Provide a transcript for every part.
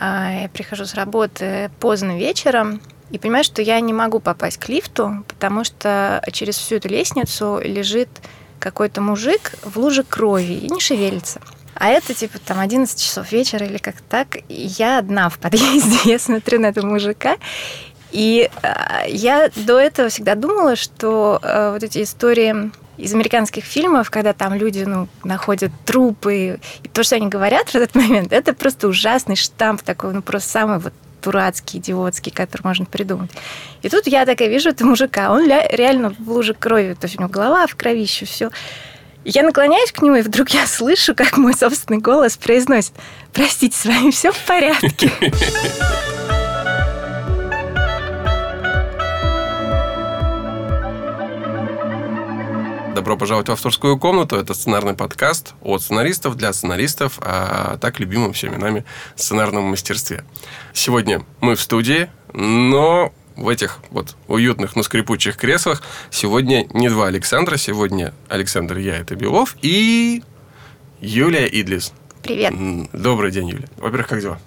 а, я прихожу с работы поздно вечером и понимаю, что я не могу попасть к лифту, потому что через всю эту лестницу лежит какой-то мужик в луже крови и не шевелится. А это типа там 11 часов вечера или как так. И я одна в подъезде, я смотрю на этого мужика. И э, я до этого всегда думала, что э, вот эти истории из американских фильмов, когда там люди ну, находят трупы, и то, что они говорят в этот момент, это просто ужасный штамп такой, ну просто самый вот дурацкий, идиотский, который можно придумать. И тут я такая вижу этого мужика, он реально в луже крови, то есть у него голова в кровище, все. Я наклоняюсь к нему, и вдруг я слышу, как мой собственный голос произносит «Простите, с вами все в порядке?» Добро пожаловать в авторскую комнату. Это сценарный подкаст от сценаристов для сценаристов о так любимом всеми нами сценарном мастерстве. Сегодня мы в студии, но в этих вот уютных, но скрипучих креслах сегодня не два Александра. Сегодня Александр Я, это Белов, и Юлия Идлис. Привет. Добрый день, Юля. Во-первых, как дела?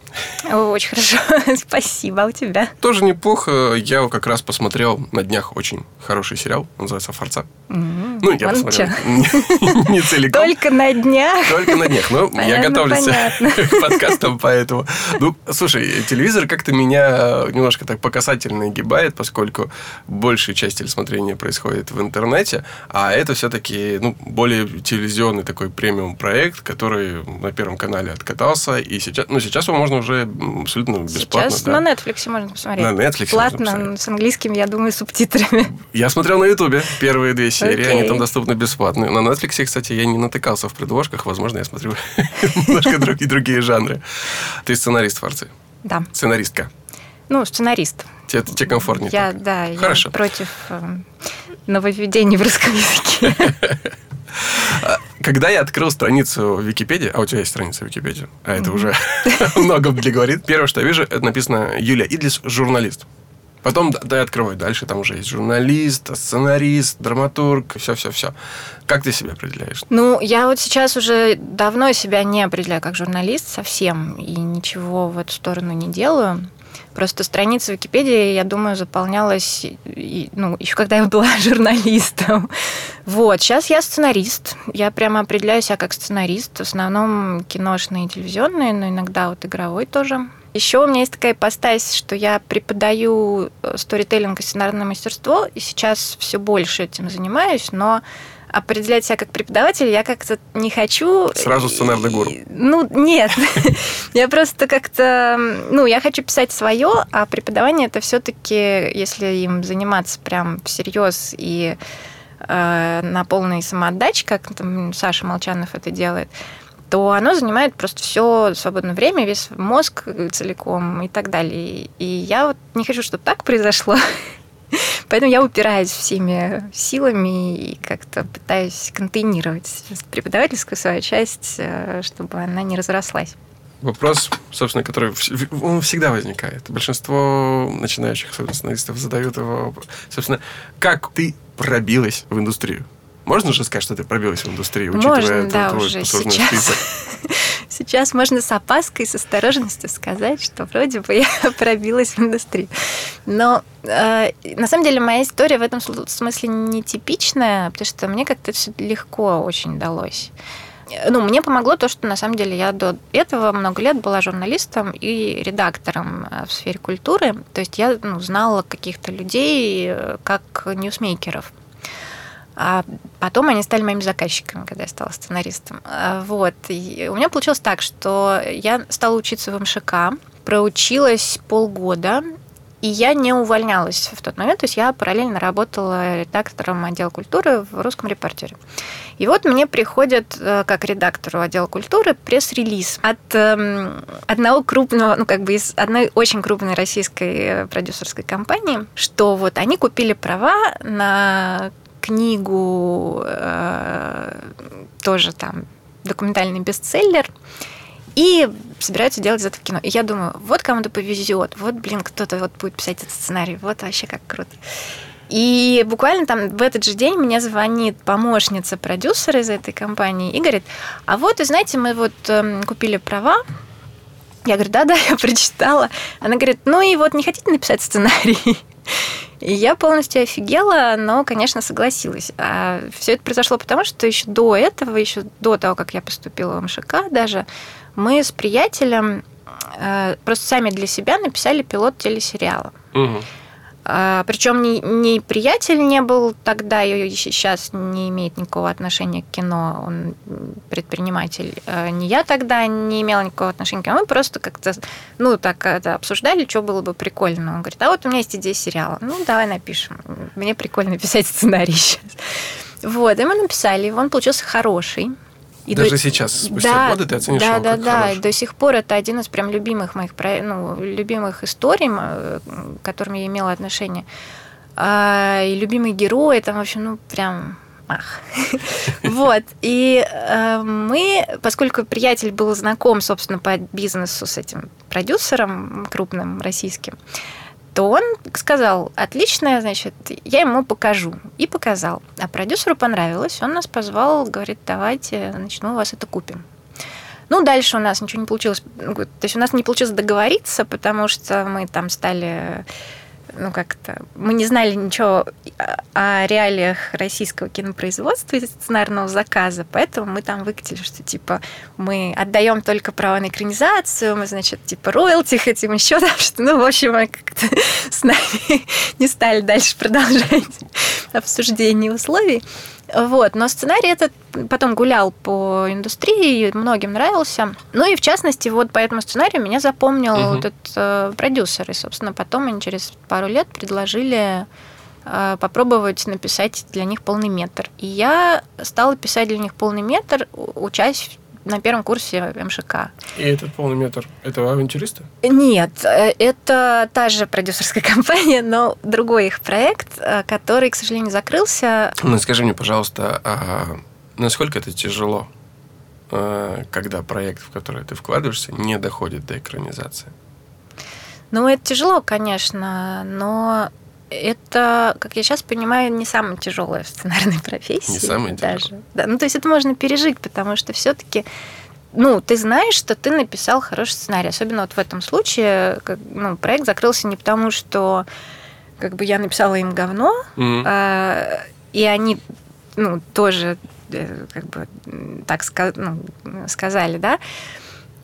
Очень хорошо. Спасибо. А у тебя? Тоже неплохо. Я как раз посмотрел на днях очень хороший сериал. называется «Форца». Mm-hmm. Ну, я Вон посмотрел. Не целиком. Только на днях? Только на днях. Ну, я готовлюсь к подкастам, поэтому... Ну, слушай, телевизор как-то меня немножко так по касательной гибает, поскольку большая часть телесмотрения происходит в интернете, а это все-таки ну, более телевизионный такой премиум-проект, который на Первом канале откатался, и сейчас, ну, сейчас его можно уже абсолютно бесплатно. Сейчас да. на Netflix можно посмотреть. На Netflix Платно, с английским, я думаю, субтитрами. Я смотрел на Ютубе первые две серии, okay. они там доступны бесплатно. На Netflix, кстати, я не натыкался в предложках, возможно, я смотрю немножко другие, другие жанры. Ты сценарист Фарцы? Да. Сценаристка? Ну, сценарист. Тебе, тебе комфортнее? Я, так? да, Хорошо. я против э, нововведений в русском языке. Когда я открыл страницу в Википедии, а у тебя есть страница в Википедии, а это уже много для говорит, первое, что я вижу, это написано Юлия Идлис, журналист. Потом, да, я открываю дальше, там уже есть журналист, сценарист, драматург, все-все-все. Как ты себя определяешь? Ну, я вот сейчас уже давно себя не определяю как журналист совсем, и ничего в эту сторону не делаю. Просто страница Википедии, я думаю, заполнялась, ну, еще когда я была журналистом. Вот, сейчас я сценарист. Я прямо определяю себя как сценарист. В основном киношный и телевизионный, но иногда вот игровой тоже. Еще у меня есть такая ипостась, что я преподаю э, сторителлинг и сценарное мастерство, и сейчас все больше этим занимаюсь, но определять себя как преподаватель я как-то не хочу. Сразу сценарный гуру. Ну, нет. Я просто как-то... Ну, я хочу писать свое, а преподавание это все-таки, если им заниматься прям всерьез и э, на полной самоотдаче, как там Саша Молчанов это делает, то оно занимает просто все свободное время, весь мозг целиком и так далее. И я вот не хочу, чтобы так произошло. Поэтому я упираюсь всеми силами и как-то пытаюсь контейнировать преподавательскую свою часть, э, чтобы она не разрослась. Вопрос, собственно, который он всегда возникает. Большинство начинающих, сценаристов, задают его. Собственно, как ты пробилась в индустрию? Можно же сказать, что ты пробилась в индустрию, учитывая можно, да, твой уже сейчас. список? Сейчас можно с опаской, с осторожностью сказать, что вроде бы я пробилась в индустрию. Но э, на самом деле моя история в этом смысле нетипичная, потому что мне как-то все легко очень далось. Ну, мне помогло то, что на самом деле я до этого много лет была журналистом и редактором э, в сфере культуры. То есть я ну, знала каких-то людей э, как ньюсмейкеров. А потом они стали моими заказчиками, когда я стала сценаристом. А, вот. И у меня получилось так, что я стала учиться в МШК, проучилась полгода, и я не увольнялась в тот момент, то есть я параллельно работала редактором отдела культуры в русском репортере. И вот мне приходит, э, как редактору отдела культуры, пресс-релиз от э, одного крупного, ну как бы из одной очень крупной российской э, продюсерской компании, что вот они купили права на книгу, э, тоже там документальный бестселлер, и собираются делать из этого кино. И я думаю, вот кому-то повезет, вот, блин, кто-то вот будет писать этот сценарий, вот вообще как круто. И буквально там в этот же день мне звонит помощница продюсера из этой компании и говорит, а вот, вы знаете, мы вот э, купили права Я говорю, да-да, я прочитала. Она говорит, ну и вот не хотите написать сценарий? И я полностью офигела, но, конечно, согласилась. А все это произошло потому, что еще до этого, еще до того, как я поступила в МШК даже, мы с приятелем э, просто сами для себя написали пилот телесериала. Угу. А, Причем ни, ни приятель не был тогда и сейчас не имеет никакого отношения к кино, он предприниматель. А, ни я тогда не имела никакого отношения к кино. Мы просто как-то, ну, так это обсуждали, что было бы прикольно. Он говорит, а вот у меня есть идея сериала. Ну, давай напишем. Мне прикольно писать сценарий сейчас. Вот, и мы написали он получился хороший. И Даже до... сейчас, спустя да, годы, ты оценишь да, его да, как да, хороший. до сих пор это один из прям любимых моих, ну, любимых историй, к которым я имела отношение. А, и любимый герой, там, в общем, ну, прям ах. Вот. И э, мы, поскольку приятель был знаком, собственно, по бизнесу с этим продюсером крупным российским, то он сказал, отлично, значит, я ему покажу. И показал. А продюсеру понравилось, он нас позвал, говорит, давайте, значит, мы у вас это купим. Ну, дальше у нас ничего не получилось. То есть у нас не получилось договориться, потому что мы там стали ну как-то мы не знали ничего о реалиях российского кинопроизводства и сценарного заказа, поэтому мы там выкатили, что типа мы отдаем только право на экранизацию, мы, значит, типа роялти хотим еще там что ну, в общем, мы как-то с нами не стали дальше продолжать обсуждение условий. Вот, но сценарий этот потом гулял по индустрии, многим нравился. Ну и в частности, вот по этому сценарию меня запомнил угу. этот э, продюсер. И, собственно, потом они через пару лет предложили э, попробовать написать для них полный метр. И я стала писать для них полный метр, учась на первом курсе МШК. И этот полный метр – это авантюристы? Нет, э, это та же продюсерская компания, но другой их проект, э, который, к сожалению, закрылся. Ну, скажи мне, пожалуйста, а насколько это тяжело, э, когда проект, в который ты вкладываешься, не доходит до экранизации? Ну, это тяжело, конечно, но это, как я сейчас понимаю, не самая тяжелая в сценарной профессии. Не самая даже. Да, ну то есть это можно пережить, потому что все-таки ну, ты знаешь, что ты написал хороший сценарий. Особенно вот в этом случае как, ну, проект закрылся не потому, что как бы я написала им говно, mm-hmm. а, и они ну, тоже э, как бы так ну, сказали, да,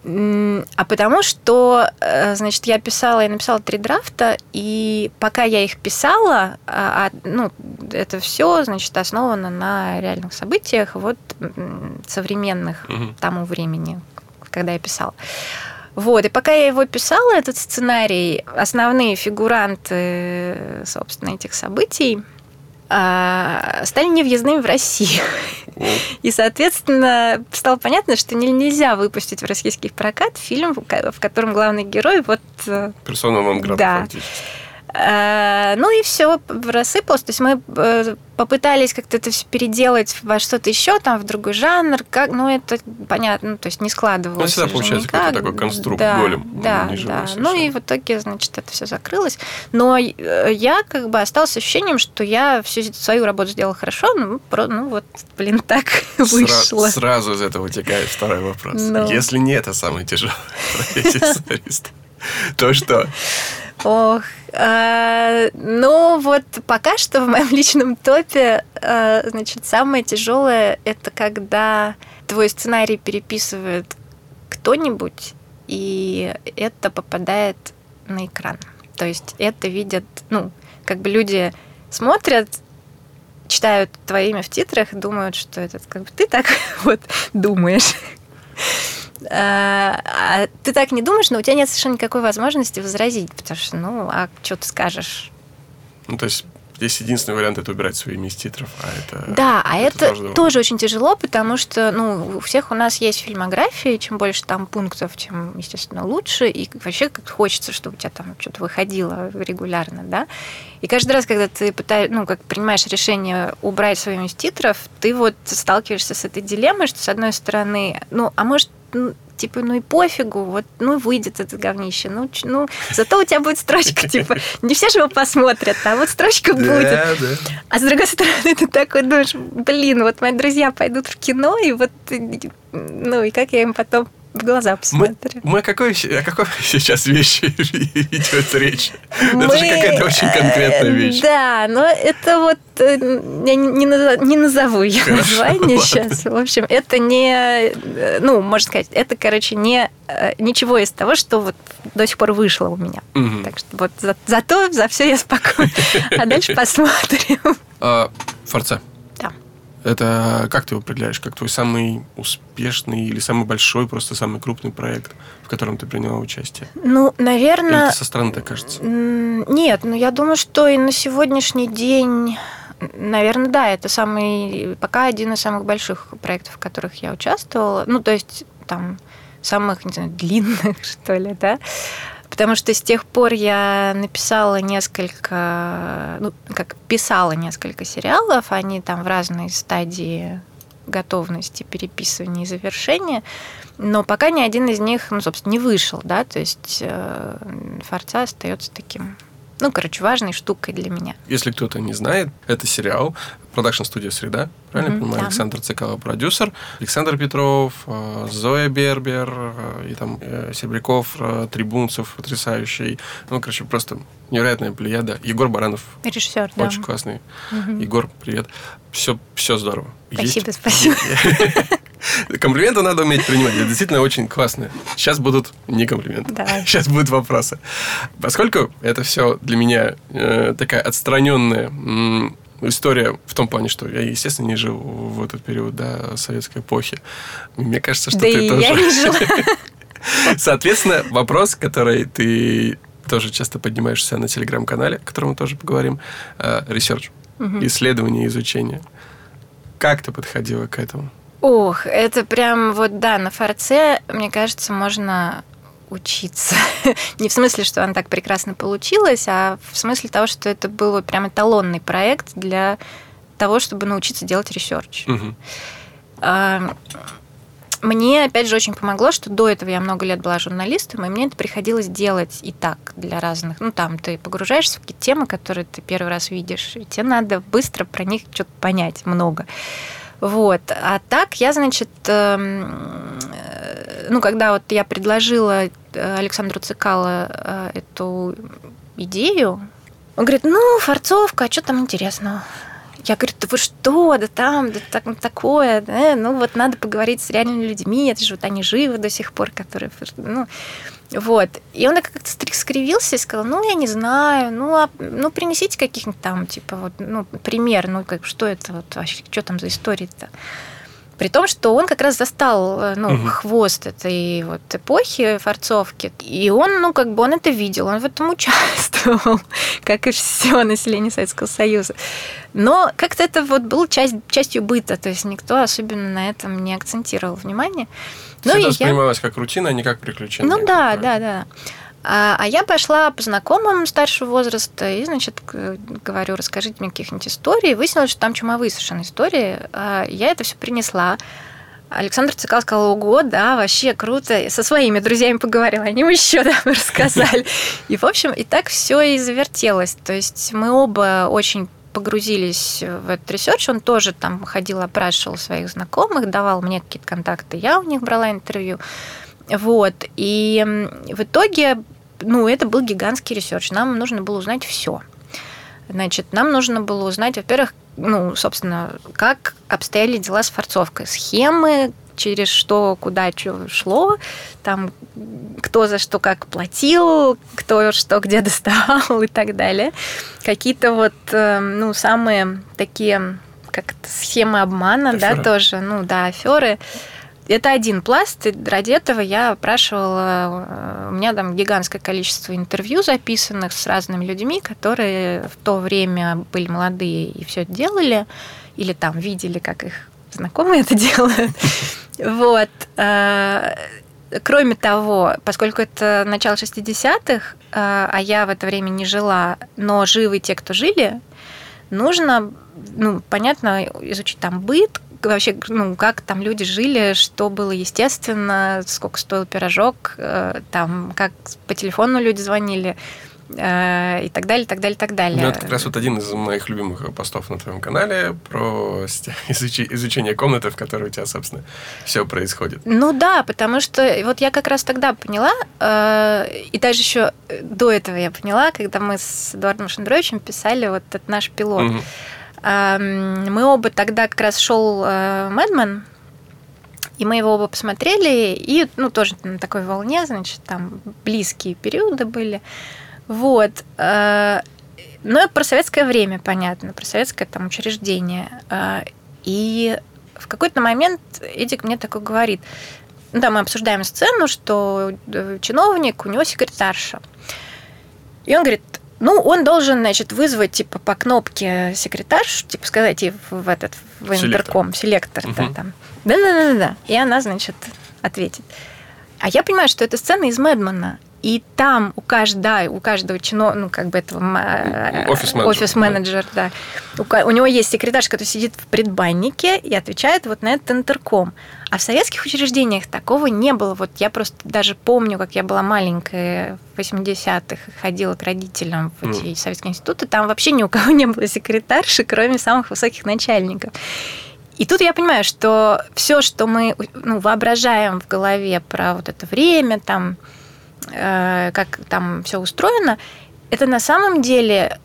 а потому что, э, значит, я писала, я написала три драфта, и пока я их писала, а, а ну, это все, значит, основано на реальных событиях, вот современных угу. тому времени, когда я писала. Вот, и пока я его писала, этот сценарий, основные фигуранты, собственно, этих событий, стали невъездными в Россию. И, соответственно, стало понятно, что нельзя выпустить в российский прокат фильм, в котором главный герой вот... Э, Персона нон да. фактически. А, ну и все рассыпалось. То есть мы э, попытались как-то это все переделать во что-то еще, там, в другой жанр. Как, ну, это понятно, ну, то есть не складывалось. Ну, всегда получается какой-то такой конструкт да, голем. Да, да. Ну и в итоге, значит, это все закрылось. Но э, я как бы осталась ощущением, что я всю свою работу сделала хорошо, ну, про, ну вот, блин, так вышло. Сра- сразу из этого вытекает второй вопрос. Ну. Если не это самый тяжелый то что? Ох, э, ну вот пока что в моем личном топе, э, значит, самое тяжелое это когда твой сценарий переписывает кто-нибудь, и это попадает на экран. То есть это видят, ну, как бы люди смотрят, читают твое имя в титрах, думают, что это как бы ты так вот думаешь. А, а ты так не думаешь, но у тебя нет совершенно никакой возможности возразить, потому что, ну, а что ты скажешь? Ну, то есть Здесь единственный вариант это убирать свои имя титров, а это. Да, а это, это тоже, тоже очень тяжело, потому что ну, у всех у нас есть фильмография, чем больше там пунктов, тем, естественно, лучше. И вообще как хочется, чтобы у тебя там что-то выходило регулярно, да. И каждый раз, когда ты пытаешь, ну, как принимаешь решение убрать свои имя титров, ты вот сталкиваешься с этой дилеммой, что с одной стороны, ну, а может, ну, типа, ну и пофигу, вот, ну выйдет это говнище, ну, ну зато у тебя будет строчка, типа, не все же его посмотрят, а вот строчка будет. А с другой стороны, ты такой думаешь, блин, вот мои друзья пойдут в кино, и вот, ну и как я им потом в глаза посмотрю. Мы, мы о, какой, о какой сейчас вещи идет речь? Мы, это же какая-то очень конкретная вещь. Да, но это вот я не, не назову ее Хорошо, название ладно. сейчас. В общем, это не, ну, можно сказать, это, короче, не ничего из того, что вот до сих пор вышло у меня. Угу. Так что вот за, за то, за все я спокойна. А дальше посмотрим. А, Форца. Это как ты его определяешь? Как твой самый успешный или самый большой, просто самый крупный проект, в котором ты приняла участие? Ну, наверное... Или со стороны так кажется? Нет, ну я думаю, что и на сегодняшний день... Наверное, да, это самый, пока один из самых больших проектов, в которых я участвовала. Ну, то есть там самых, не знаю, длинных, что ли, да. Потому что с тех пор я написала несколько, ну, как писала несколько сериалов, они там в разной стадии готовности переписывания и завершения, но пока ни один из них, ну, собственно, не вышел, да, то есть э, Форца остается таким ну, короче, важной штукой для меня. Если кто-то не знает, это сериал продакшн-студия «Среда», правильно mm-hmm, понимаю? Да. Александр Цикало продюсер, Александр Петров, э, Зоя Бербер, э, и там э, Серебряков, Трибунцев потрясающий. Ну, короче, просто невероятная плеяда. Егор Баранов. Режиссер, да. Очень классный. Mm-hmm. Егор, привет. Все, все здорово. Спасибо, Есть? спасибо. Комплименты надо уметь принимать. Это действительно очень классно. Сейчас будут не комплименты. Давай. Сейчас будут вопросы. Поскольку это все для меня э, такая отстраненная история в том плане, что я, естественно, не жил в этот период да, советской эпохи. Мне кажется, что да ты и тоже... Я не жила. Соответственно, вопрос, который ты тоже часто поднимаешь себя на телеграм-канале, о котором мы тоже поговорим, research, угу. исследование, изучение. Как ты подходила к этому? Ох, это прям вот, да, на Фарце, мне кажется, можно учиться. Не в смысле, что она так прекрасно получилась, а в смысле того, что это был прям эталонный проект для того, чтобы научиться делать research. Угу. Мне, опять же, очень помогло, что до этого я много лет была журналистом, и мне это приходилось делать и так для разных. Ну, там ты погружаешься в какие-то темы, которые ты первый раз видишь, и тебе надо быстро про них что-то понять много. Вот. А так я, значит, эм, э, ну, когда вот я предложила Александру Цекало э, эту идею, он говорит, ну, форцовка, а что там интересного? Я говорю, да вы что, да там, да так, такое, да, ну вот надо поговорить с реальными людьми, это же вот они живы до сих пор, которые, ну, вот. И он как-то скривился и сказал, ну, я не знаю, ну, а, ну принесите каких-нибудь там, типа, вот, ну, пример, ну, как, что это вот вообще, что там за история-то? При том, что он как раз застал э, ну, угу. хвост этой вот эпохи форцовки. И он, ну, как бы он это видел, он в этом участвовал, как и все население Советского Союза. Но как-то это вот был часть, частью быта, то есть никто особенно на этом не акцентировал внимание. Ну, это воспринималось я... как рутина, а не как приключение. Ну да, да, да. А, а я пошла по знакомым старшего возраста и, значит, говорю, расскажите мне каких-нибудь историй. Выяснилось, что там чумовые совершенно истории. А я это все принесла. Александр Цикал сказал, ого, да, вообще круто. Со своими друзьями поговорила, они ему еще там рассказали. И, в общем, и так все и завертелось. То есть мы оба очень погрузились в этот research, он тоже там ходил, опрашивал своих знакомых, давал мне какие-то контакты, я у них брала интервью. Вот. И в итоге, ну, это был гигантский research. Нам нужно было узнать все. Значит, нам нужно было узнать, во-первых, ну, собственно, как обстояли дела с фарцовкой, схемы, через что, куда что шло, там кто за что как платил, кто что где доставал и так далее. Какие-то вот, эм, ну, самые такие, как схемы обмана, аферы. да, тоже, ну, да, аферы это один пласт. И ради этого я опрашивала... Э, у меня там гигантское количество интервью записанных с разными людьми, которые в то время были молодые и все это делали, или там видели, как их знакомые это делают. Вот. Э, кроме того, поскольку это начало 60-х, э, а я в это время не жила, но живы те, кто жили, нужно, ну, понятно, изучить там быт, вообще, ну, как там люди жили, что было естественно, сколько стоил пирожок, э, там, как по телефону люди звонили. э, и так далее, так далее, так далее. Ну, это как раз вот один из моих любимых постов на твоем канале про изучение комнаты, в которой у тебя, собственно, все происходит. Ну да, потому что вот я как раз тогда поняла, э, и даже еще до этого я поняла, когда мы с Эдуардом Шандровичем писали вот этот наш пилот. Угу. Мы оба тогда как раз шел Мэдмен, и мы его оба посмотрели, и, ну, тоже на такой волне, значит, там близкие периоды были. Вот. Э, но про советское время, понятно, про советское там учреждение. Э, и в какой-то момент Эдик мне такой говорит, ну да, мы обсуждаем сцену, что э, чиновник, у него секретарша. И он говорит, ну, он должен, значит, вызвать, типа, по кнопке секретаршу, типа, сказать ей в этот, в интерком, селектор, угу. да, там. Да-да-да-да. И она, значит, ответит. А я понимаю, что это сцена из Мэдмана. И там у каждого, у каждого чино, ну, как бы этого офис-менеджер, офис-менеджер да. У, у него есть секретарь, который сидит в предбаннике и отвечает вот на этот интерком. А в советских учреждениях такого не было. Вот я просто даже помню, как я была маленькая в 80-х, ходила к родителям в эти mm. советские институты, там вообще ни у кого не было секретарши, кроме самых высоких начальников. И тут я понимаю, что все, что мы ну, воображаем в голове про вот это время, там, как там все устроено, это на самом деле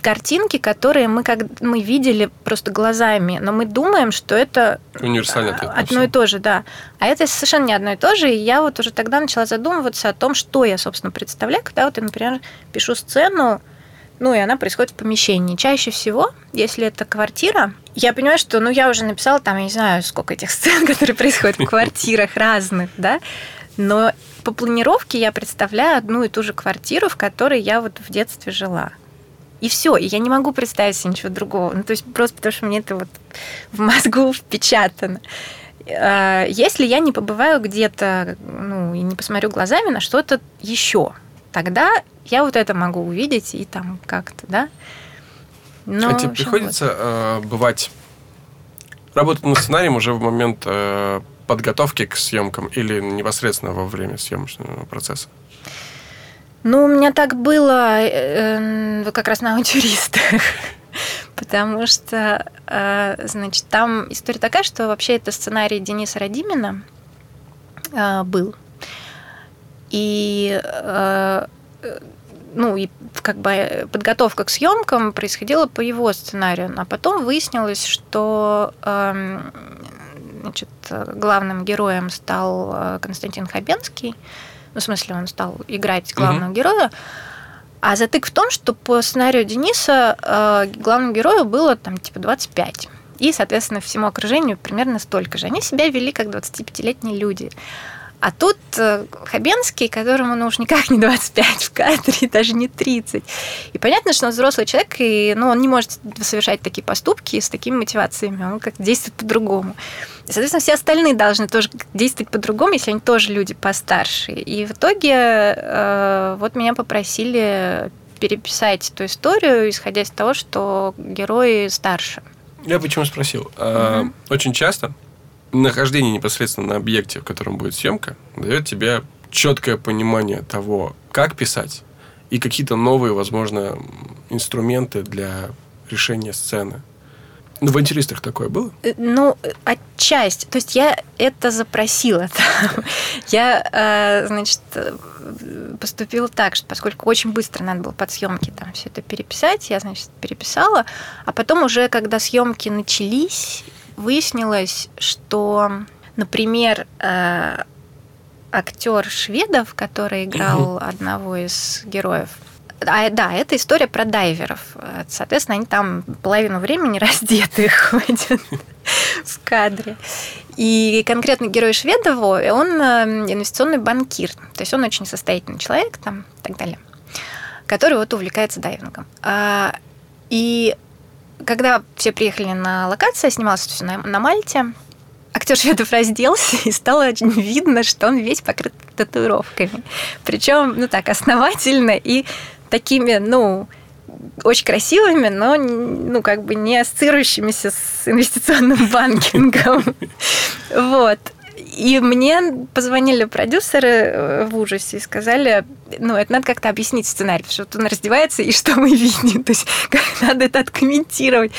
картинки, которые мы как мы видели просто глазами, но мы думаем, что это универсально одно и то же, да. А это совершенно не одно и то же. И я вот уже тогда начала задумываться о том, что я, собственно, представляю, когда вот я, например, пишу сцену, ну и она происходит в помещении. Чаще всего, если это квартира, я понимаю, что, ну, я уже написала там, я не знаю, сколько этих сцен, которые происходят в квартирах разных, да, но по планировке я представляю одну и ту же квартиру, в которой я вот в детстве жила. И все, и я не могу представить себе ничего другого. Ну, то есть просто потому, что мне это вот в мозгу впечатано. А, если я не побываю где-то, ну, и не посмотрю глазами на что-то еще, тогда я вот это могу увидеть и там как-то, да. Но, а тебе приходится вот. э, бывать, работать над сценарием уже в момент э, подготовки к съемкам или непосредственно во время съемочного процесса? Ну, у меня так было э, как раз на авантюристах. Потому что, э, значит, там история такая, что вообще это сценарий Дениса Радимина э, был. И э, ну, и как бы подготовка к съемкам происходила по его сценарию. А потом выяснилось, что э, Значит, главным героем стал э, Константин Хабенский. Ну, в смысле, он стал играть главного угу. героя. А затык в том, что по сценарию Дениса э, главному герою было там типа 25. И, соответственно, всему окружению примерно столько же. Они себя вели как 25-летние люди. А тут э, Хабенский, которому ну уж никак не 25 в кадре, даже не 30. И понятно, что он взрослый человек, и ну, он не может совершать такие поступки с такими мотивациями, он как действует по-другому. И, соответственно, все остальные должны тоже действовать по-другому, если они тоже люди постарше. И в итоге э, вот меня попросили переписать эту историю, исходя из того, что герои старше. Я почему спросил? Угу. Очень часто нахождение непосредственно на объекте, в котором будет съемка, дает тебе четкое понимание того, как писать, и какие-то новые, возможно, инструменты для решения сцены. Ну, в авантюристах такое было? Э, ну, отчасти. То есть я это запросила. Я, э, значит, поступила так, что поскольку очень быстро надо было под съемки там все это переписать, я, значит, переписала, а потом уже, когда съемки начались, выяснилось, что, например, э, актер Шведов, который играл угу. одного из героев, а, да, это история про дайверов. Соответственно, они там половину времени раздетые ходят в кадре. И конкретно герой Шведова, он э, инвестиционный банкир. То есть он очень состоятельный человек там, и так далее, который вот увлекается дайвингом. А, и когда все приехали на локацию, снималось все на, на Мальте, актер Шведов разделся, и стало видно, что он весь покрыт татуировками. Причем, ну так, основательно и такими, ну, очень красивыми, но ну, как бы не ассоциирующимися с инвестиционным банкингом. Вот. И мне позвонили продюсеры э, в ужасе и сказали, ну, это надо как-то объяснить сценарий, что он раздевается, и что мы видим? То есть как надо это откомментировать.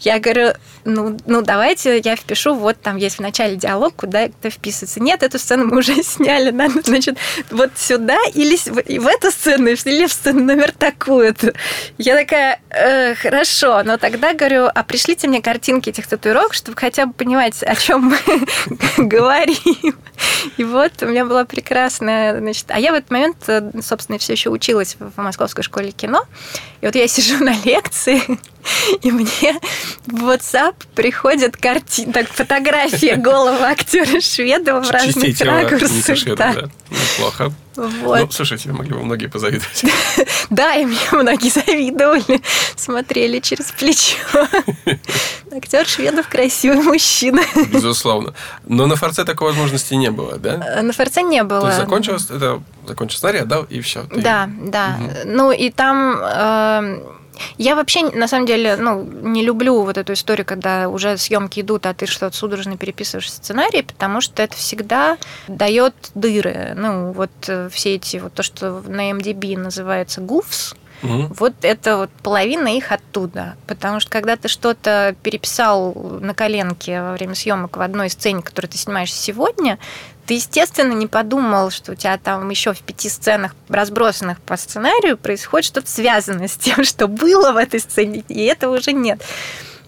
Я говорю, ну, ну, давайте я впишу, вот там есть в начале диалог, куда это вписывается. Нет, эту сцену мы уже сняли, надо, значит, вот сюда или в эту сцену, или в сцену номер такую-то. Я такая, э, хорошо, но тогда говорю, а пришлите мне картинки этих татуировок, чтобы хотя бы понимать, о чем мы говорим. И вот у меня была прекрасная, значит, а я в этот момент, э, собственно, все еще училась в Московской школе кино, и вот я сижу на лекции, и мне в WhatsApp приходит картина, так, фотография голого актера Шведова в разных ракурсах. Да. Неплохо. Вот. Ну, слушайте, могли бы многие позавидовать. Да, и мне многие завидовали, смотрели через плечо. Актер Шведов красивый мужчина. Безусловно. Но на форце такой возможности не было, да? На форце не было. То есть закончилось, это закончился сценарий, отдал, и все. Да, да. Ну, и там эм, я вообще, на самом деле, ну, не люблю вот эту историю, когда уже съемки идут, а ты что-то судорожно переписываешь сценарий, потому что это всегда дает дыры. Ну, вот э, все эти, вот то, что на MDB называется гуфс, Угу. Вот это вот половина их оттуда. Потому что когда ты что-то переписал на коленке во время съемок в одной сцене, которую ты снимаешь сегодня, ты, естественно, не подумал, что у тебя там еще в пяти сценах, разбросанных по сценарию, происходит что-то связанное с тем, что было в этой сцене, и этого уже нет.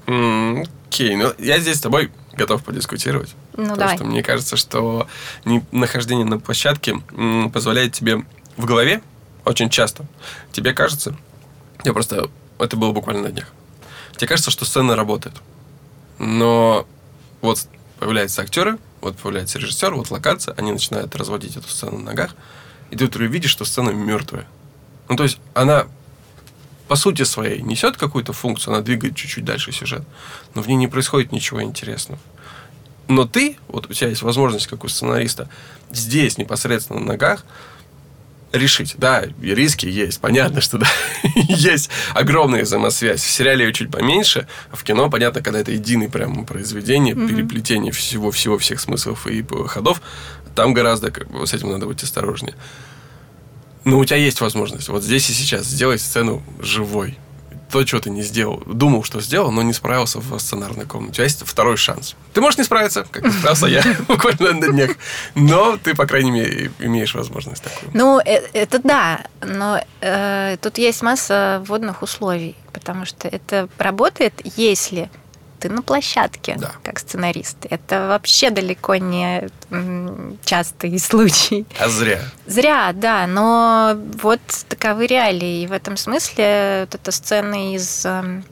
Окей, okay. ну я здесь с тобой готов подискутировать. Ну, потому давай. что мне кажется, что нахождение на площадке позволяет тебе в голове очень часто. Тебе кажется, я просто... Это было буквально на днях. Тебе кажется, что сцена работает. Но вот появляются актеры, вот появляется режиссер, вот локация, они начинают разводить эту сцену на ногах, и ты вдруг видишь, что сцена мертвая. Ну, то есть она по сути своей несет какую-то функцию, она двигает чуть-чуть дальше сюжет, но в ней не происходит ничего интересного. Но ты, вот у тебя есть возможность, как у сценариста, здесь непосредственно на ногах решить. Да, риски есть. Понятно, что да, есть огромная взаимосвязь. В сериале ее чуть поменьше, а в кино, понятно, когда это единый прям произведение, mm-hmm. переплетение всего-всего, всех смыслов и ходов, там гораздо с этим надо быть осторожнее. Но у тебя есть возможность вот здесь и сейчас сделать сцену живой то, что ты не сделал. Думал, что сделал, но не справился в сценарной комнате. Тебя есть второй шанс. Ты можешь не справиться, как справился я буквально на днях. Но ты, по крайней мере, имеешь возможность такую. Ну, э, это да. Но э, тут есть масса вводных условий. Потому что это работает, если ты на площадке, да. как сценарист. Это вообще далеко не частый случай. А зря. Зря, да, но вот таковы реалии. И в этом смысле вот эта сцена из эм,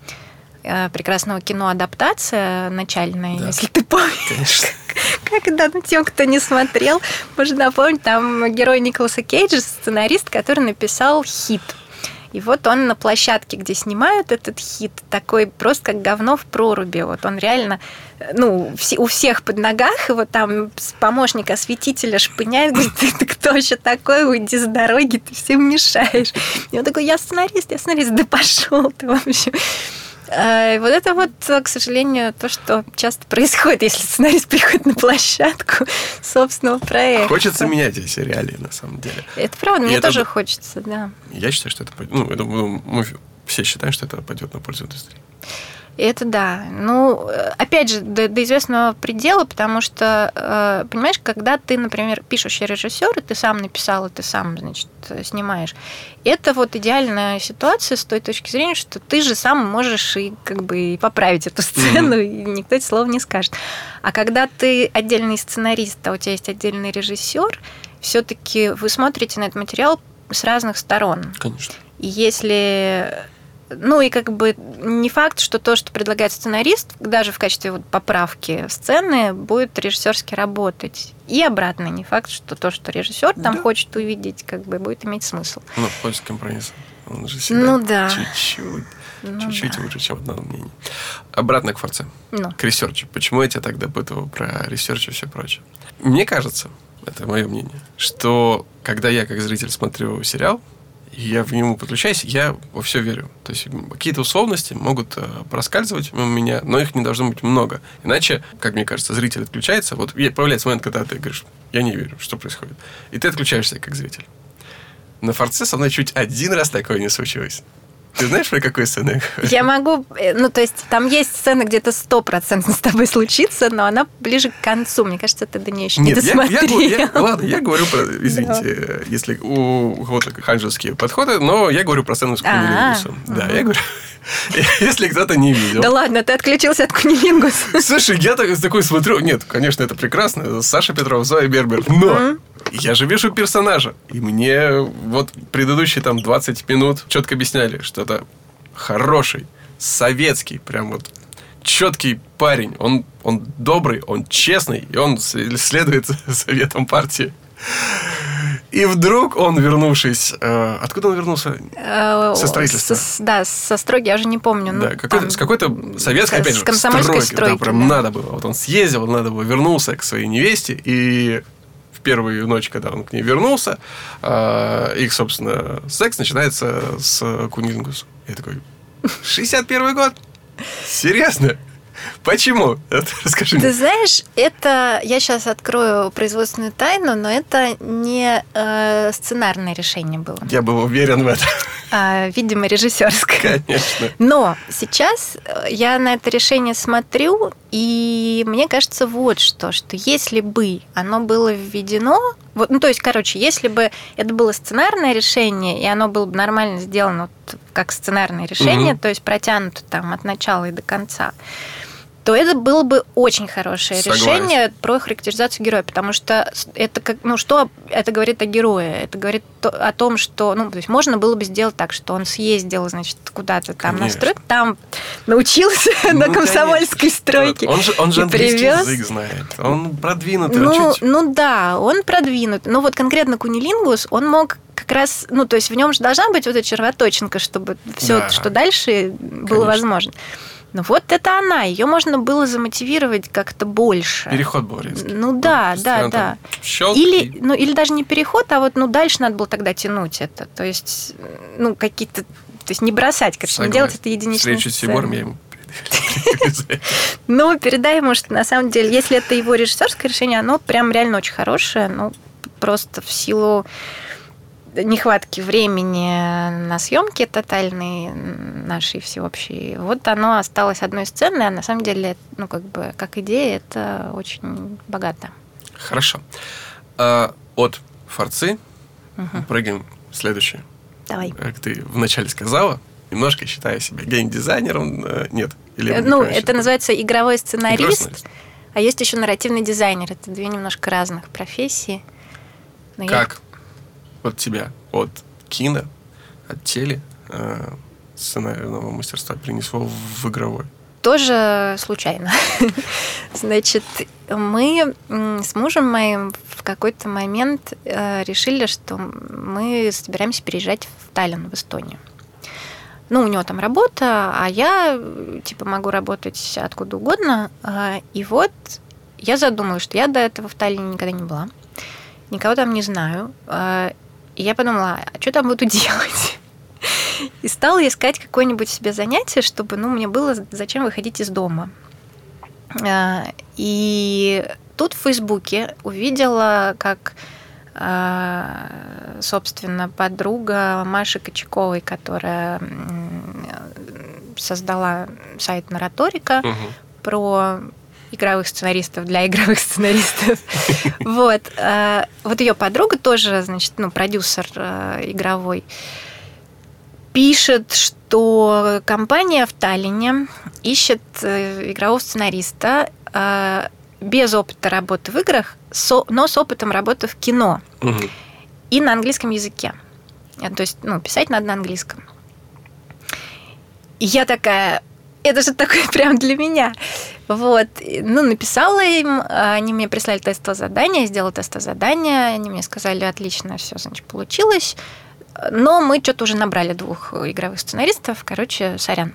э, прекрасного кино «Адаптация» начальная, да. если ты помнишь. Конечно. Когда, ну, тем, кто не смотрел, можно напомнить, там герой Николаса Кейджа, сценарист, который написал хит и вот он на площадке, где снимают этот хит, такой просто как говно в проруби. Вот он реально, ну, у всех под ногах, его там помощник осветителя шпыняет, говорит, ты кто еще такой, уйди с дороги, ты всем мешаешь. И он такой, я сценарист, я сценарист, да пошел ты, в общем. Э, вот это вот, к сожалению, то, что часто происходит, если сценарист приходит на площадку собственного проекта. Хочется менять эти реалии, на самом деле. Это правда, И мне это... тоже хочется, да. Я считаю, что это... Ну, я думаю, мы все считаем, что это пойдет на пользу индустрии. Это да. Ну, опять же, до, до известного предела, потому что, э, понимаешь, когда ты, например, пишешь режиссер, и ты сам написал, и ты сам, значит, снимаешь, это вот идеальная ситуация с той точки зрения, что ты же сам можешь и как бы и поправить эту сцену, mm-hmm. и никто эти слова не скажет. А когда ты отдельный сценарист, а у тебя есть отдельный режиссер, все-таки вы смотрите на этот материал с разных сторон. Конечно. И если ну и как бы не факт, что то, что предлагает сценарист, даже в качестве вот поправки сцены, будет режиссерски работать. И обратно, не факт, что то, что режиссер там да. хочет увидеть, как бы будет иметь смысл. Ну, поиск компромисса. Он же всегда ну, да. чуть-чуть. Ну, чуть-чуть да. лучше, чем одно мнение. Обратно к форце. Ну. К ресерчу. Почему я тебя так допытывал про ресерч и все прочее? Мне кажется, это мое мнение, что когда я как зритель смотрю сериал, я в него подключаюсь, я во все верю. То есть какие-то условности могут э, проскальзывать у меня, но их не должно быть много. Иначе, как мне кажется, зритель отключается. Вот появляется момент, когда ты говоришь, я не верю, что происходит. И ты отключаешься как зритель. На форце со мной чуть один раз такое не случилось. Ты знаешь, про какую сцену я могу... Э, ну, то есть, там есть сцена, где-то стопроцентно с тобой случится, но она ближе к концу. Мне кажется, ты до нее еще Нет, не досмотрел. Я, я, я, ладно, я говорю про... Извините, да. если у кого-то ханжеские подходы, но я говорю про сцену с Кунилингусом. Да, я говорю... Если кто-то не видел. Да ладно, ты отключился от Кунилингуса. Слушай, я такой смотрю... Нет, конечно, это прекрасно. Саша Петров, Зоя Бербер. Но я же вижу персонажа. И мне вот предыдущие там 20 минут четко объясняли, что это хороший, советский, прям вот четкий парень. Он, он добрый, он честный, и он следует советам партии. И вдруг он, вернувшись... Э, откуда он вернулся? Э, со строительства. Со, да, со стройки, я уже не помню. Да, ну, какой, там, с какой-то советской, опять же, с комсомольской стройки. стройки да, прям да. надо было. Вот он съездил, надо было, вернулся к своей невесте, и первую ночь, когда он к ней вернулся, э, их, собственно, секс начинается с кунилингусом. Я такой, 61 год? Серьезно? Почему? Расскажи Ты мне. знаешь, это я сейчас открою производственную тайну, но это не э, сценарное решение было. Я был уверен в этом. А, видимо, режиссерское. Конечно. Но сейчас э, я на это решение смотрю, и мне кажется вот что, что если бы оно было введено, вот, ну то есть, короче, если бы это было сценарное решение, и оно было бы нормально сделано вот, как сценарное решение, угу. то есть протянуто там от начала и до конца, то это было бы очень хорошее Согласен. решение про характеризацию героя, потому что это как, ну что это говорит о герое? Это говорит о том, что, ну, то есть можно было бы сделать так, что он съездил, значит, куда-то там на стройку, там научился ну, на комсомольской конечно. стройке. Он же, он же английский привез. язык знает, он продвинутый. Ну, чуть... ну да, он продвинут. Но вот конкретно Кунилингус, он мог как раз, ну, то есть в нем же должна быть вот эта червоточинка, чтобы все, да. что дальше было Конечно. возможно. Ну вот это она, ее можно было замотивировать как-то больше. Переход был резкий. Ну да, да, да. Или, ну, или даже не переход, а вот ну дальше надо было тогда тянуть это. То есть, ну, какие-то. То есть не бросать, конечно, Согласен. не делать это единичным. Встречу с Сибором я ему ну, передай ему, что на самом деле, если это его режиссерское решение, оно прям реально очень хорошее, ну, просто в силу нехватки времени на съемки тотальной нашей всеобщей, вот оно осталось одной сценой, а на самом деле, ну, как бы, как идея, это очень богато. Хорошо. А, от форцы угу. прыгаем в следующее. Давай. Как ты вначале сказала, немножко считаю себя гейм-дизайнером. Э, нет. Или э, ну, это называется игровой сценарист, а есть еще нарративный дизайнер. Это две немножко разных профессии. Но как от тебя, от кино, от теле, э, сценарного мастерства принесло в игровой? Тоже случайно. Значит, мы с мужем моим в какой-то момент э, решили, что мы собираемся переезжать в Таллин, в Эстонию. Ну, у него там работа, а я, типа, могу работать откуда угодно. А, и вот я задумалась, что я до этого в Таллине никогда не была. Никого там не знаю. И я подумала, а что там буду делать? И стала искать какое-нибудь себе занятие, чтобы ну, мне было зачем выходить из дома. А, и тут в Фейсбуке увидела, как а, собственно, подруга Маши Кочаковой, которая создала сайт Нараторика угу. про игровых сценаристов для игровых сценаристов. Вот. Э, вот ее подруга тоже, значит, ну, продюсер э, игровой, пишет, что компания в Таллине ищет э, игрового сценариста без опыта работы в играх, но с опытом работы в кино и на английском языке. То есть, ну, писать надо на английском. И я такая, это же такое прям для меня. Вот. Ну, написала им, они мне прислали тестовое задание, я сделала тестовое задание, они мне сказали, отлично, все, значит, получилось. Но мы что-то уже набрали двух игровых сценаристов, короче, сорян.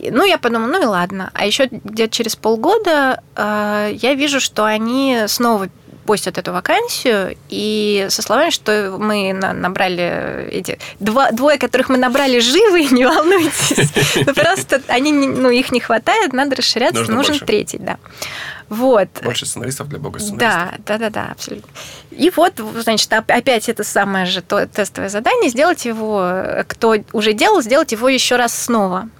Ну, я подумала, ну и ладно. А еще где-то через полгода э, я вижу, что они снова постят эту вакансию, и со словами, что мы набрали эти... Два, двое, которых мы набрали живы, не волнуйтесь. Просто они, ну, их не хватает, надо расширяться, Нужно нужен больше. третий, да. Вот. Больше сценаристов для бога сценаристов. Да, да, да, да, абсолютно. И вот, значит, опять это самое же тестовое задание, сделать его, кто уже делал, сделать его еще раз снова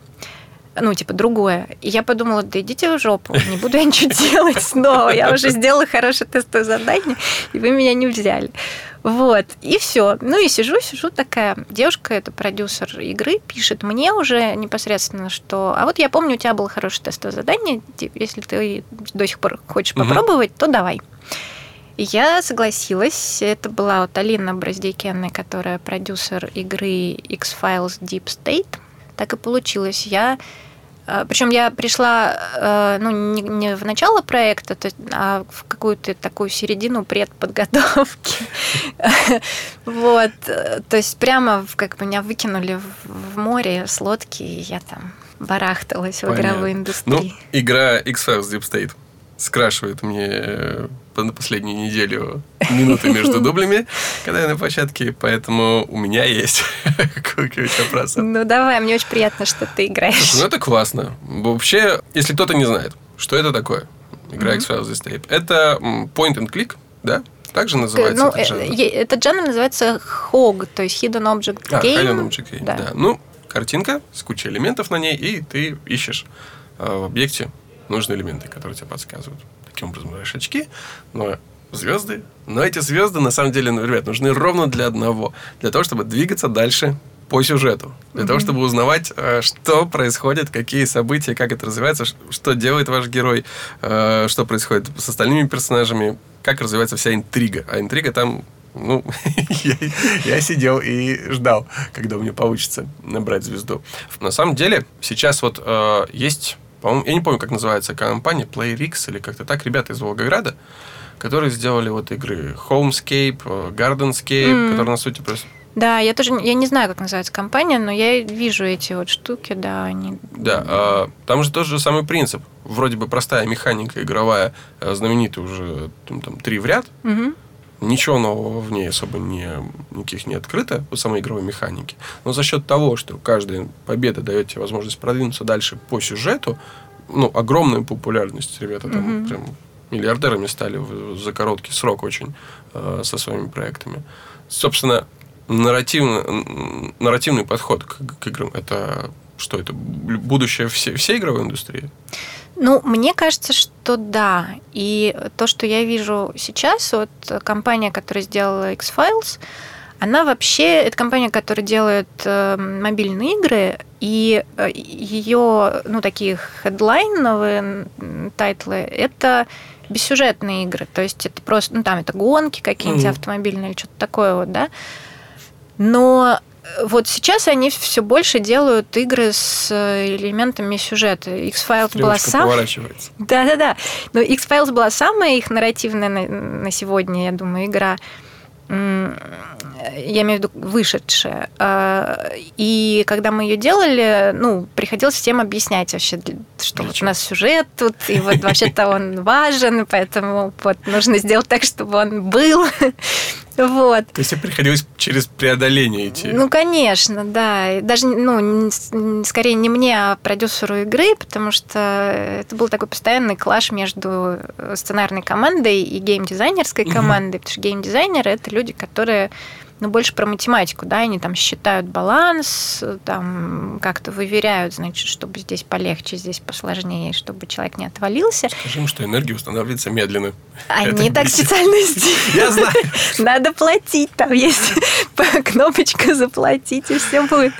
ну, типа, другое. И я подумала, да идите в жопу, не буду я ничего делать снова. Я уже сделала хорошее тестовое задание, и вы меня не взяли. Вот, и все. Ну и сижу, сижу такая. Девушка, это продюсер игры, пишет мне уже непосредственно, что... А вот я помню, у тебя было хорошее тестовое задание, если ты до сих пор хочешь угу. попробовать, то давай. Я согласилась. Это была вот Алина Браздейкенная, которая продюсер игры X-Files Deep State. Так и получилось. Я Причем я пришла э, ну, не в начало проекта, а в какую-то такую середину предподготовки. Вот. То есть прямо как меня выкинули в море с лодки, и я там барахталась в игровой ну, индустрии. Ну, игра X-Files Deep State скрашивает мне э, на последнюю неделю минуты между дублями, когда я на площадке, поэтому у меня есть кое-какие вопросы. Ну, давай, мне очень приятно, что ты играешь. Ну, это классно. Вообще, если кто-то не знает, что это такое, игра X-Files The Tape, это point and click, да? Также называется ну, этот жанр? Э, этот жанр называется HOG, то есть Hidden Object Game. А, Hidden Object Game, да. да. Ну, картинка с кучей элементов на ней, и ты ищешь э, в объекте нужные элементы, которые тебе подсказывают. Таким образом, берешь очки, но звезды. Но эти звезды, на самом деле, ну, ребят, нужны ровно для одного. Для того, чтобы двигаться дальше по сюжету. Для mm-hmm. того, чтобы узнавать, э, что происходит, какие события, как это развивается, что делает ваш герой, э, что происходит с остальными персонажами, как развивается вся интрига. А интрига там ну, я, я сидел и ждал, когда у меня получится набрать звезду. На самом деле, сейчас вот э, есть по-моему, я не помню, как называется компания, PlayRix или как-то так, ребята из Волгограда, которые сделали вот игры Homescape, э, Gardenscape, mm. которые на сути просто да, я тоже я не знаю, как называется компания, но я вижу эти вот штуки, да, они. Да, а, там же тот же самый принцип. Вроде бы простая механика игровая, э, знаменитая уже там, там три в ряд. Угу. Ничего нового в ней особо не, никаких не открыто, по самой игровой механике. Но за счет того, что каждая победа дает тебе возможность продвинуться дальше по сюжету, ну, огромная популярность. Ребята там mm-hmm. прям миллиардерами стали за короткий срок очень э, со своими проектами. Собственно, нарративный, нарративный подход к, к играм это что это будущее всей, всей игровой индустрии? Ну, мне кажется, что да. И то, что я вижу сейчас, вот компания, которая сделала X-Files, она вообще, это компания, которая делает э, мобильные игры, и э, ее, ну, такие хедлайновые тайтлы, это бессюжетные игры. То есть это просто, ну, там это гонки какие-нибудь mm-hmm. автомобильные или что-то такое вот, да. Но вот сейчас они все больше делают игры с э, элементами сюжета. X-Files была самая... Да-да-да. Но X-Files была самая их нарративная на, на сегодня, я думаю, игра я имею в виду вышедшая. А, и когда мы ее делали, ну, приходилось всем объяснять вообще, что вот у нас сюжет тут, и вот вообще-то он важен, поэтому вот нужно сделать так, чтобы он был. Вот. То есть приходилось через преодоление идти? Ну, конечно, да. Даже, ну, скорее не мне, а продюсеру игры, потому что это был такой постоянный клаш между сценарной командой и геймдизайнерской командой, угу. потому что геймдизайнеры – это люди, которые ну, больше про математику, да, они там считают баланс, там как-то выверяют, значит, чтобы здесь полегче, здесь посложнее, чтобы человек не отвалился. Скажи им, что энергия устанавливается медленно. Они так специально сделали. Я знаю. Надо платить, там есть кнопочка заплатить, и все будет.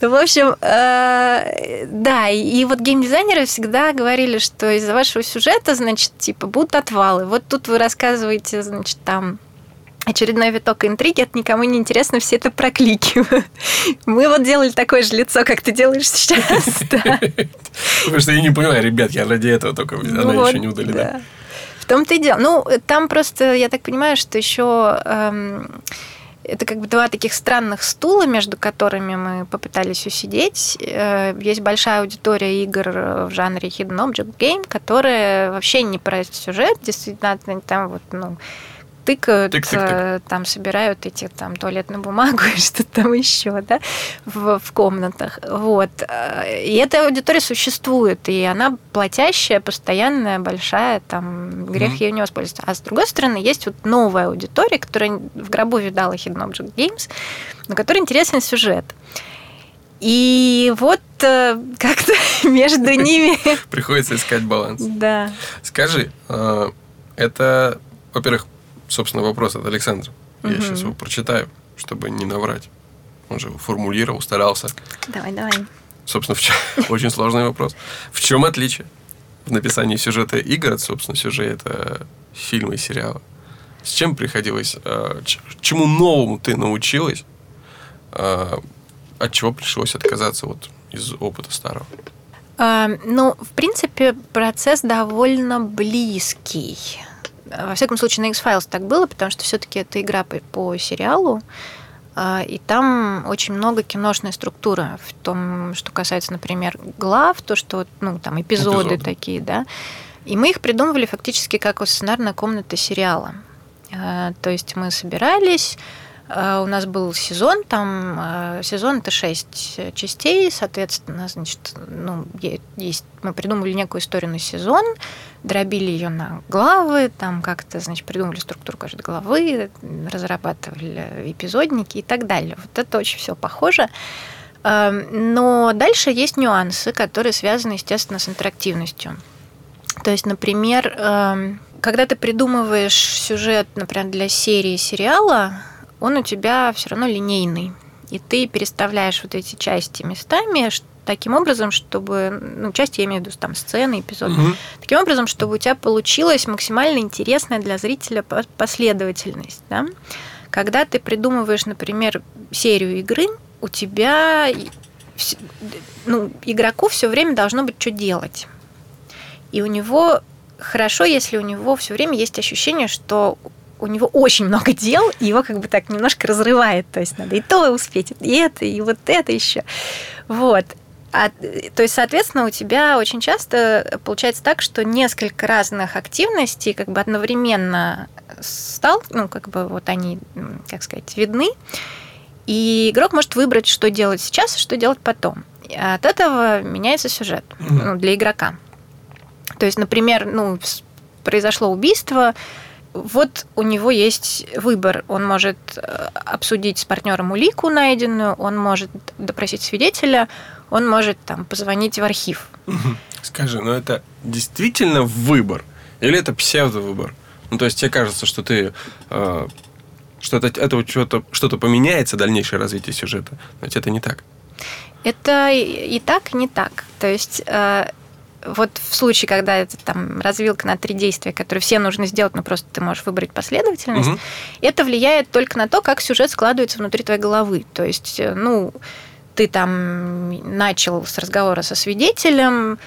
Ну, в общем, э, да, и вот геймдизайнеры всегда говорили, что из-за вашего сюжета, значит, типа, будут отвалы. Вот тут вы рассказываете, значит, там очередной виток интриги, это никому не интересно, все это прокликивают. Мы вот делали такое же лицо, как ты делаешь сейчас. Потому что я не понимаю, ребят, я ради этого только, она еще не удалена. В том-то и дело. Ну, там просто, я так понимаю, что еще это как бы два таких странных стула, между которыми мы попытались усидеть. Э, есть большая аудитория игр в жанре Hidden Object Game, которая вообще не про сюжет, действительно, там вот, ну, тыкают, тык, тык, тык. там собирают эти там туалетную бумагу и что-то там еще, да, в, в комнатах. Вот. И эта аудитория существует, и она платящая, постоянная, большая, там грех mm-hmm. ее не воспользоваться. А с другой стороны, есть вот новая аудитория, которая в гробу видала Hidden Object Games, на которой интересный сюжет. И вот э, как-то между ними... Приходится искать баланс. Да. Скажи, э, это, во-первых, собственно, вопрос от Александра. Я сейчас его прочитаю, чтобы не наврать. Он же формулировал, старался. Давай, давай. Собственно, в чем... очень сложный вопрос. В чем отличие в написании сюжета игр от, собственно, сюжета фильма и сериала? С чем приходилось, э, чему новому ты научилась, э, от чего пришлось отказаться вот из опыта старого? А, ну, в принципе, процесс довольно близкий. Во всяком случае, на X-Files так было, потому что все-таки это игра по, по сериалу, а, и там очень много киношной структуры в том, что касается, например, глав, то, что ну, там эпизоды, эпизоды. такие, да. И мы их придумывали фактически как сценарная комната сериала. А, то есть мы собирались, у нас был сезон, там а, сезон это шесть частей, соответственно, значит, ну, есть, мы придумали некую историю на сезон, дробили ее на главы, там как-то, значит, придумали структуру каждой главы, разрабатывали эпизодники и так далее. Вот это очень все похоже. А, но дальше есть нюансы, которые связаны, естественно, с интерактивностью. То есть, например, когда ты придумываешь сюжет, например, для серии сериала, он у тебя все равно линейный. И ты переставляешь вот эти части местами таким образом, чтобы, ну, части я имею в виду там сцены, эпизоды, угу. таким образом, чтобы у тебя получилась максимально интересная для зрителя последовательность. Да? Когда ты придумываешь, например, серию игры, у тебя ну, игроку все время должно быть что делать. И у него хорошо, если у него все время есть ощущение, что у него очень много дел, и его как бы так немножко разрывает. То есть надо и то успеть, и это, и вот это еще. Вот. А, то есть, соответственно, у тебя очень часто получается так, что несколько разных активностей как бы одновременно стал, ну, как бы вот они, как сказать, видны, и игрок может выбрать, что делать сейчас, и что делать потом. И от этого меняется сюжет ну, для игрока. То есть, например, ну, произошло убийство, вот у него есть выбор. Он может э, обсудить с партнером улику найденную, он может допросить свидетеля, он может там позвонить в архив. Скажи, ну это действительно выбор или это псевдовыбор? Ну, то есть тебе кажется, что ты э, что это, это что-то, что-то поменяется, дальнейшее развитие сюжета. Но ведь это не так. Это и, и так, и не так. То есть э, вот в случае, когда это там развилка на три действия, которые все нужно сделать, но просто ты можешь выбрать последовательность, угу. это влияет только на то, как сюжет складывается внутри твоей головы. То есть, э, ну, ты там начал с разговора со свидетелем,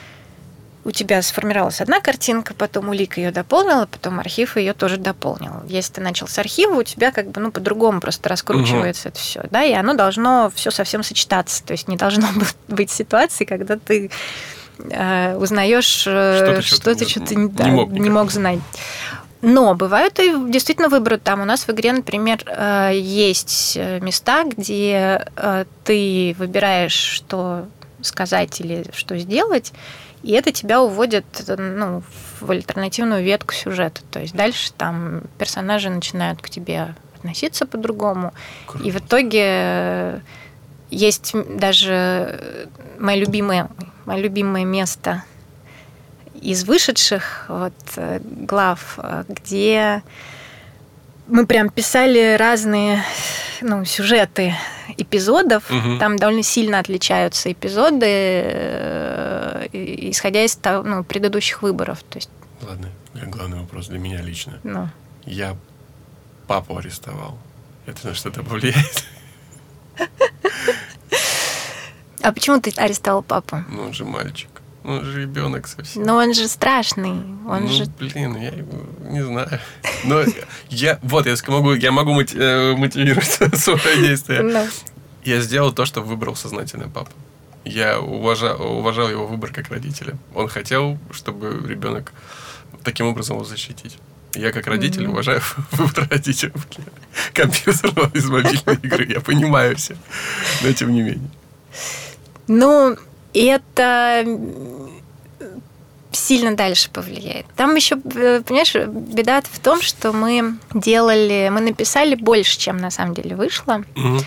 у тебя сформировалась одна картинка, потом улика ее дополнила, потом архив ее тоже дополнил. Если ты начал с архива, у тебя как бы ну по-другому просто раскручивается угу. это все, да, и оно должно все совсем сочетаться, то есть не должно быть ситуации, когда ты э, узнаешь э, что-то, что ты не, не, мог, не мог знать. Но бывают и действительно выборы. Там у нас в игре, например, э, есть места, где ты выбираешь, что сказать или что сделать, и это тебя уводит ну, в альтернативную ветку сюжета. То есть дальше там персонажи начинают к тебе относиться по-другому. И в итоге есть даже мое любимое, мое любимое место из вышедших вот, э, глав, э, где мы прям писали разные ну, сюжеты эпизодов. Угу. Там довольно сильно отличаются эпизоды, э, исходя из того, ну, предыдущих выборов. То есть... Ладно, главный вопрос для меня лично. Ну. Я папу арестовал. Это на что-то повлияет? А почему ты арестовал папу? Ну, он же мальчик. Он же ребенок совсем. Но он же страшный. Он ну, же... блин, я его не знаю. Но я, вот, я могу, я могу э, мотивировать свое действие. Ну. Я сделал то, что выбрал сознательный папа. Я уважал, уважал его выбор как родителя. Он хотел, чтобы ребенок таким образом его защитить. Я как родитель mm-hmm. уважаю выбор родителей компьютерного из мобильной игры. Я понимаю все. Но тем не менее. Ну, это сильно дальше повлияет. Там еще, э, понимаешь, беда в том, что мы делали, мы написали больше, чем на самом деле вышло. Угу.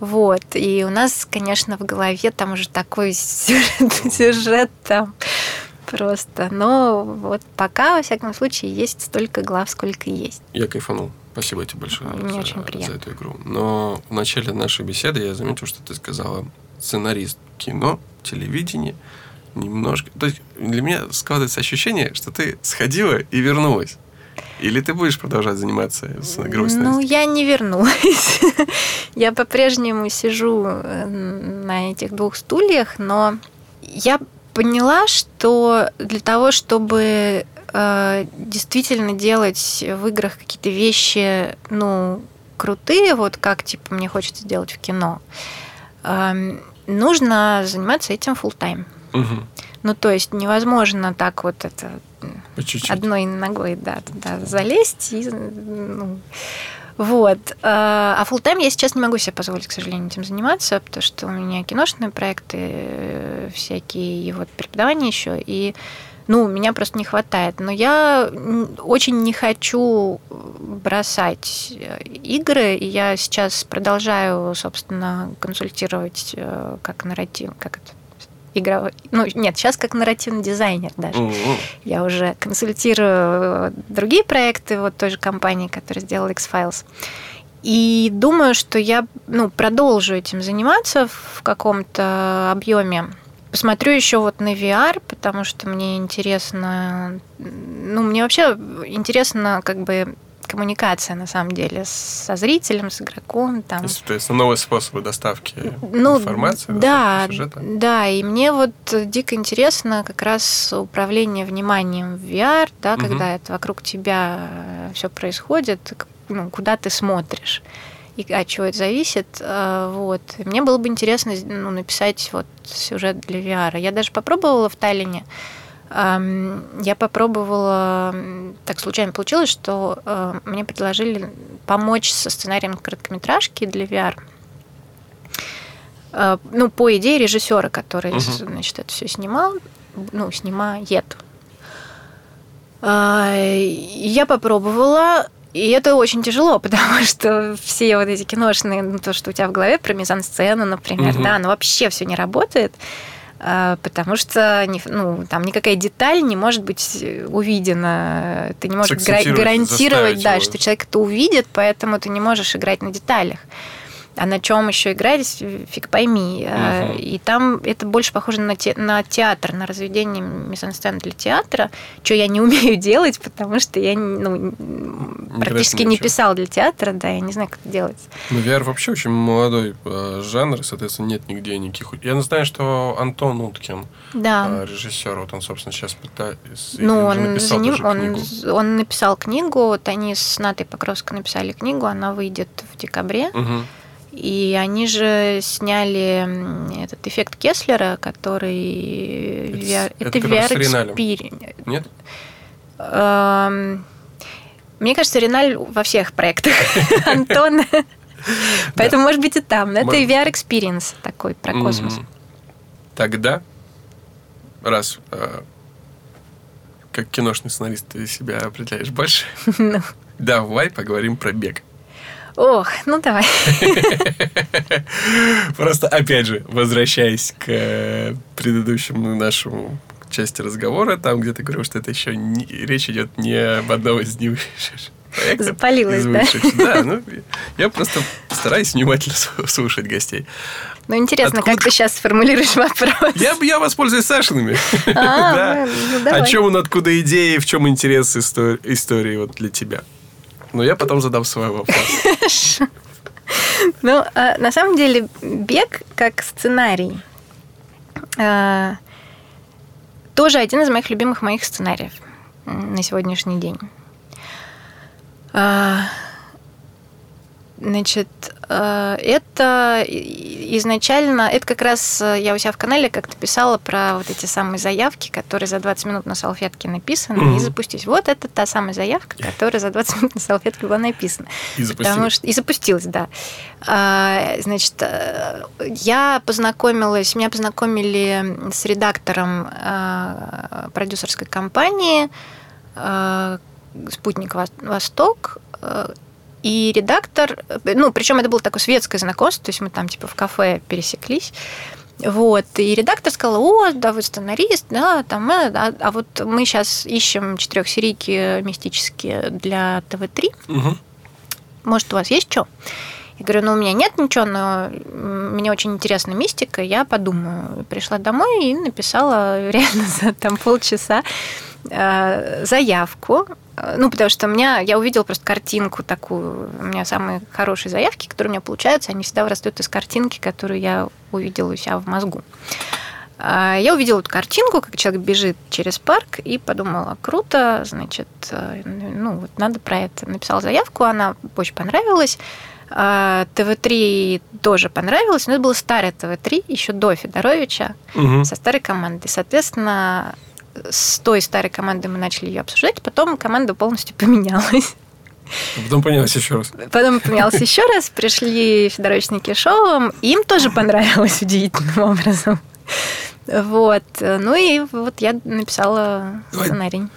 Вот. И у нас, конечно, в голове там уже такой сюжет, сюжет там просто. Но вот пока, во всяком случае, есть столько глав, сколько есть. Я кайфанул. Спасибо тебе большое Мне за, очень приятно. за эту игру. Но в начале нашей беседы я заметил, что ты сказала сценарист кино, телевидения, немножко... То есть для меня складывается ощущение, что ты сходила и вернулась. Или ты будешь продолжать заниматься с игрой Ну, я не вернулась. я по-прежнему сижу э, на этих двух стульях, но я поняла, что для того, чтобы э, действительно делать в играх какие-то вещи, ну, крутые, вот как, типа, мне хочется сделать в кино, э, нужно заниматься этим full time. Угу. Ну, то есть невозможно так вот это чуть-чуть. одной ногой да, туда залезть и ну, вот. А, а full тайм я сейчас не могу себе позволить, к сожалению, этим заниматься, потому что у меня киношные проекты э, всякие, и вот преподавание еще, и ну, меня просто не хватает. Но я очень не хочу бросать э, игры, и я сейчас продолжаю, собственно, консультировать э, как нарратив, как это игровой... Ну, нет, сейчас как нарративный дизайнер даже. Mm-hmm. Я уже консультирую другие проекты вот той же компании, которая сделала X-Files. И думаю, что я ну, продолжу этим заниматься в каком-то объеме. Посмотрю еще вот на VR, потому что мне интересно, ну, мне вообще интересно как бы коммуникация, на самом деле, со зрителем, с игроком. Там. То есть, то есть новые способы доставки ну, информации, да, сюжета? Да, и мне вот дико интересно как раз управление вниманием в VR, да, угу. когда это вокруг тебя все происходит, ну, куда ты смотришь и от чего это зависит. А, вот. Мне было бы интересно ну, написать вот сюжет для VR. Я даже попробовала в Таллине я попробовала, так случайно получилось, что э, мне предложили помочь со сценарием короткометражки для VR. Э, ну, по идее режиссера, который, угу. значит, это все снимал, ну, снимает. А, я попробовала, и это очень тяжело, потому что все вот эти киношные, ну, то, что у тебя в голове про мизансцену, например, угу. да, оно вообще все не работает. А, потому что ну, там никакая деталь не может быть увидена. Ты не можешь гарантировать, да, что человек это увидит, поэтому ты не можешь играть на деталях а на чем еще играть, фиг пойми. Угу. И там это больше похоже на, те, на театр, на разведение мизансцен для театра, что я не умею делать, потому что я ну, практически не писал для театра, да, я не знаю, как это делать. Ну, VR вообще очень молодой э, жанр, соответственно, нет нигде никаких... Я знаю, что Антон Уткин, да. э, режиссер, вот он, собственно, сейчас пытается... Ну, он, написал ним, он, он написал книгу, вот они с Натой Покровской написали книгу, она выйдет в декабре. Угу. И они же сняли этот эффект Кеслера, который... Это, это, это VR. Нет? Эм, мне кажется, Реналь во всех проектах Антон. Поэтому, может быть, и там. Но это VR Experience такой про космос. Тогда, раз э, как киношный сценарист ты себя определяешь больше, ну. давай поговорим про бег. Ох, ну давай. Просто, опять же, возвращаясь к э, предыдущему нашему части разговора, там, где ты говорил, что это еще не, речь идет не об одном из них. Запалилась, да? Да, ну, я просто стараюсь внимательно слушать гостей. Ну, интересно, Откуда... как ты сейчас сформулируешь вопрос? Я, я воспользуюсь Сашиными. А, да. ну, О чем он, откуда идеи, в чем интерес истории вот для тебя? Но я потом задам свой вопрос. Ну, а, на самом деле, бег как сценарий. А, тоже один из моих любимых моих сценариев на сегодняшний день. Значит, э, это изначально, это как раз э, я у себя в канале как-то писала про вот эти самые заявки, которые за 20 минут на салфетке написаны, mm-hmm. и запустились. Вот это та самая заявка, которая за 20 минут на салфетке была написана. И запустилась. Потому что, и запустилась, да. А, значит, э, я познакомилась, меня познакомили с редактором продюсерской компании «Спутник Восток», и редактор, ну, причем это было такое светское знакомство, то есть мы там типа в кафе пересеклись. Вот, и редактор сказал, о, да, вы сценарист, да, там, а, а вот мы сейчас ищем четырехсерийки мистические для ТВ-3. Угу. Может, у вас есть что? Я говорю, ну, у меня нет ничего, но мне очень интересна мистика, я подумаю. Пришла домой и написала реально за там полчаса э, заявку ну, потому что у меня, я увидела просто картинку такую. У меня самые хорошие заявки, которые у меня получаются, они всегда вырастают из картинки, которую я увидела у себя в мозгу. А, я увидела эту картинку, как человек бежит через парк, и подумала, круто, значит, э, ну, вот надо про это. Написала заявку, она очень понравилась. А, ТВ-3 тоже понравилось, но это было старое ТВ-3, еще до Федоровича, угу. со старой командой. Соответственно, с той старой командой мы начали ее обсуждать, потом команда полностью поменялась. Потом поменялась еще раз. Потом поменялась еще раз, пришли Федорович с Никишовым, им тоже понравилось удивительным образом. Вот. Ну и вот я написала Давай. сценарий.